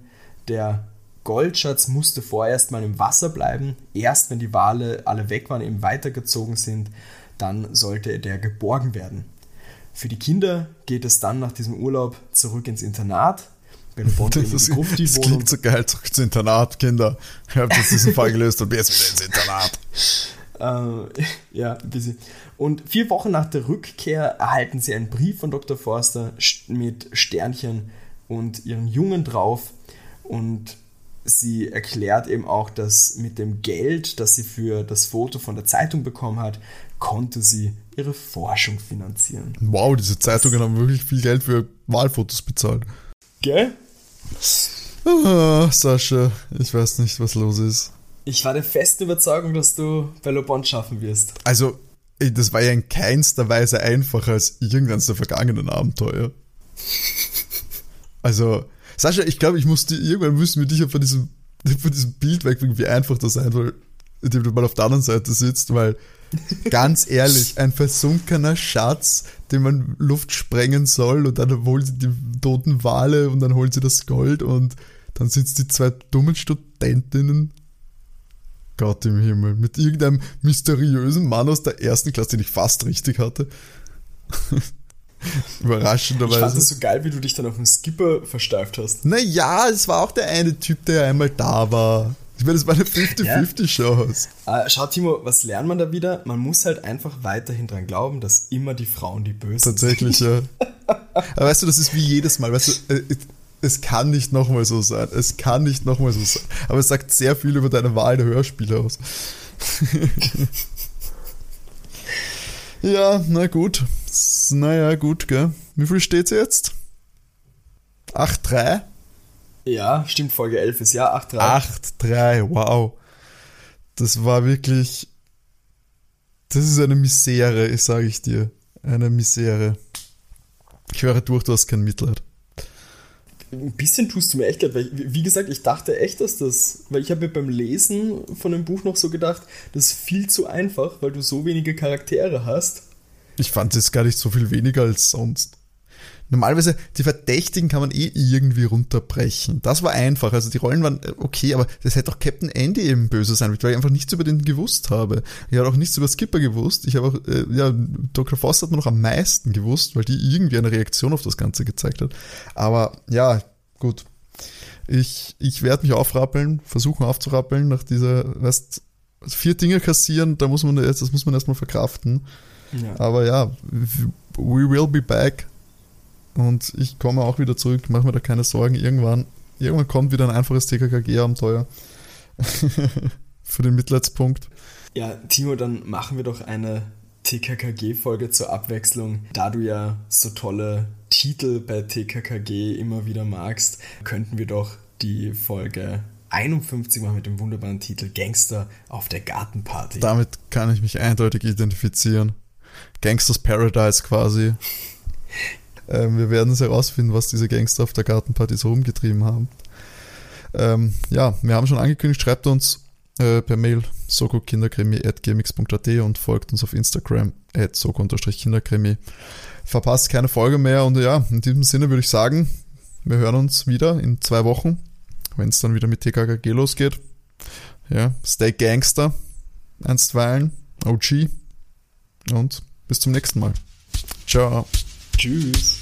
Der Goldschatz musste vorerst mal im Wasser bleiben. Erst wenn die Wale alle weg waren, eben weitergezogen sind, dann sollte der geborgen werden. Für die Kinder geht es dann nach diesem Urlaub zurück ins Internat. Bond das, das, das klingt so geil, zurück ins Internat, Kinder. Ich habe jetzt diesen Fall gelöst und bin jetzt wieder ins Internat. Äh, ja, ein bisschen. Und vier Wochen nach der Rückkehr erhalten sie einen Brief von Dr. Forster mit Sternchen und ihren Jungen drauf. Und sie erklärt eben auch, dass mit dem Geld, das sie für das Foto von der Zeitung bekommen hat, konnte sie ihre Forschung finanzieren. Wow, diese Zeitungen das haben wirklich viel Geld für Wahlfotos bezahlt. Gell? Ah, Sascha, ich weiß nicht, was los ist. Ich war der festen Überzeugung, dass du Bello Bond schaffen wirst. Also, das war ja in keinster Weise einfacher als irgendeines der vergangenen Abenteuer. Also, Sascha, ich glaube, ich muss dir, irgendwann müssen wir dich ja von diesem, von diesem Bild wegbringen, wie einfach das sein soll, indem du mal auf der anderen Seite sitzt, weil, ganz ehrlich, ein versunkener Schatz, den man Luft sprengen soll und dann holen sie die toten Wale und dann holen sie das Gold und dann sind es die zwei dummen Studentinnen Gott im Himmel. Mit irgendeinem mysteriösen Mann aus der ersten Klasse, den ich fast richtig hatte. Überraschenderweise. Ich fand das so geil, wie du dich dann auf den Skipper versteift hast. Naja, es war auch der eine Typ, der einmal da war. Ich meine, das war eine 50-50-Show. Ja. Äh, schau, Timo, was lernt man da wieder? Man muss halt einfach weiterhin dran glauben, dass immer die Frauen die Bösen Tatsächlich, sind. Tatsächlich, ja. Aber weißt du, das ist wie jedes Mal. Weißt du, äh, es kann nicht nochmal so sein. Es kann nicht nochmal so sein. Aber es sagt sehr viel über deine Wahl der Hörspiele aus. ja, na gut. Naja, gut, gell. Wie viel steht's jetzt? 8-3? Ja, stimmt, Folge 11 ist ja 8-3. 8-3, wow. Das war wirklich. Das ist eine Misere, sage ich dir. Eine Misere. Ich höre durch, du hast kein Mitleid. Ein bisschen tust du mir echt leid, weil, wie gesagt, ich dachte echt, dass das, weil ich habe mir beim Lesen von dem Buch noch so gedacht, das ist viel zu einfach, weil du so wenige Charaktere hast. Ich fand es gar nicht so viel weniger als sonst. Normalerweise, die Verdächtigen kann man eh irgendwie runterbrechen. Das war einfach. Also die Rollen waren äh, okay, aber das hätte auch Captain Andy eben böse sein, weil ich einfach nichts über den gewusst habe. Ich habe auch nichts über Skipper gewusst. Ich habe auch, äh, ja, Dr. Foster hat mir noch am meisten gewusst, weil die irgendwie eine Reaktion auf das Ganze gezeigt hat. Aber ja, gut. Ich, ich werde mich aufrappeln, versuchen aufzurappeln nach dieser, weißt, vier Dinge kassieren, da muss man jetzt, das muss man erstmal verkraften. Ja. Aber ja, we will be back. Und ich komme auch wieder zurück, mach mir da keine Sorgen. Irgendwann, irgendwann kommt wieder ein einfaches TKKG-Abenteuer für den Mitleidspunkt. Ja, Timo, dann machen wir doch eine TKKG-Folge zur Abwechslung. Da du ja so tolle Titel bei TKKG immer wieder magst, könnten wir doch die Folge 51 machen mit dem wunderbaren Titel Gangster auf der Gartenparty. Damit kann ich mich eindeutig identifizieren. Gangsters Paradise quasi. Ähm, wir werden es herausfinden, was diese Gangster auf der Gartenparty so rumgetrieben haben. Ähm, ja, wir haben schon angekündigt, schreibt uns äh, per Mail sokokinderkrimi.gmx.at und folgt uns auf Instagram at soko-kinderkrimi. Verpasst keine Folge mehr und ja, in diesem Sinne würde ich sagen, wir hören uns wieder in zwei Wochen, wenn es dann wieder mit TKKG losgeht. Ja, stay Gangster, einstweilen, OG und bis zum nächsten Mal. Ciao. Tschüss.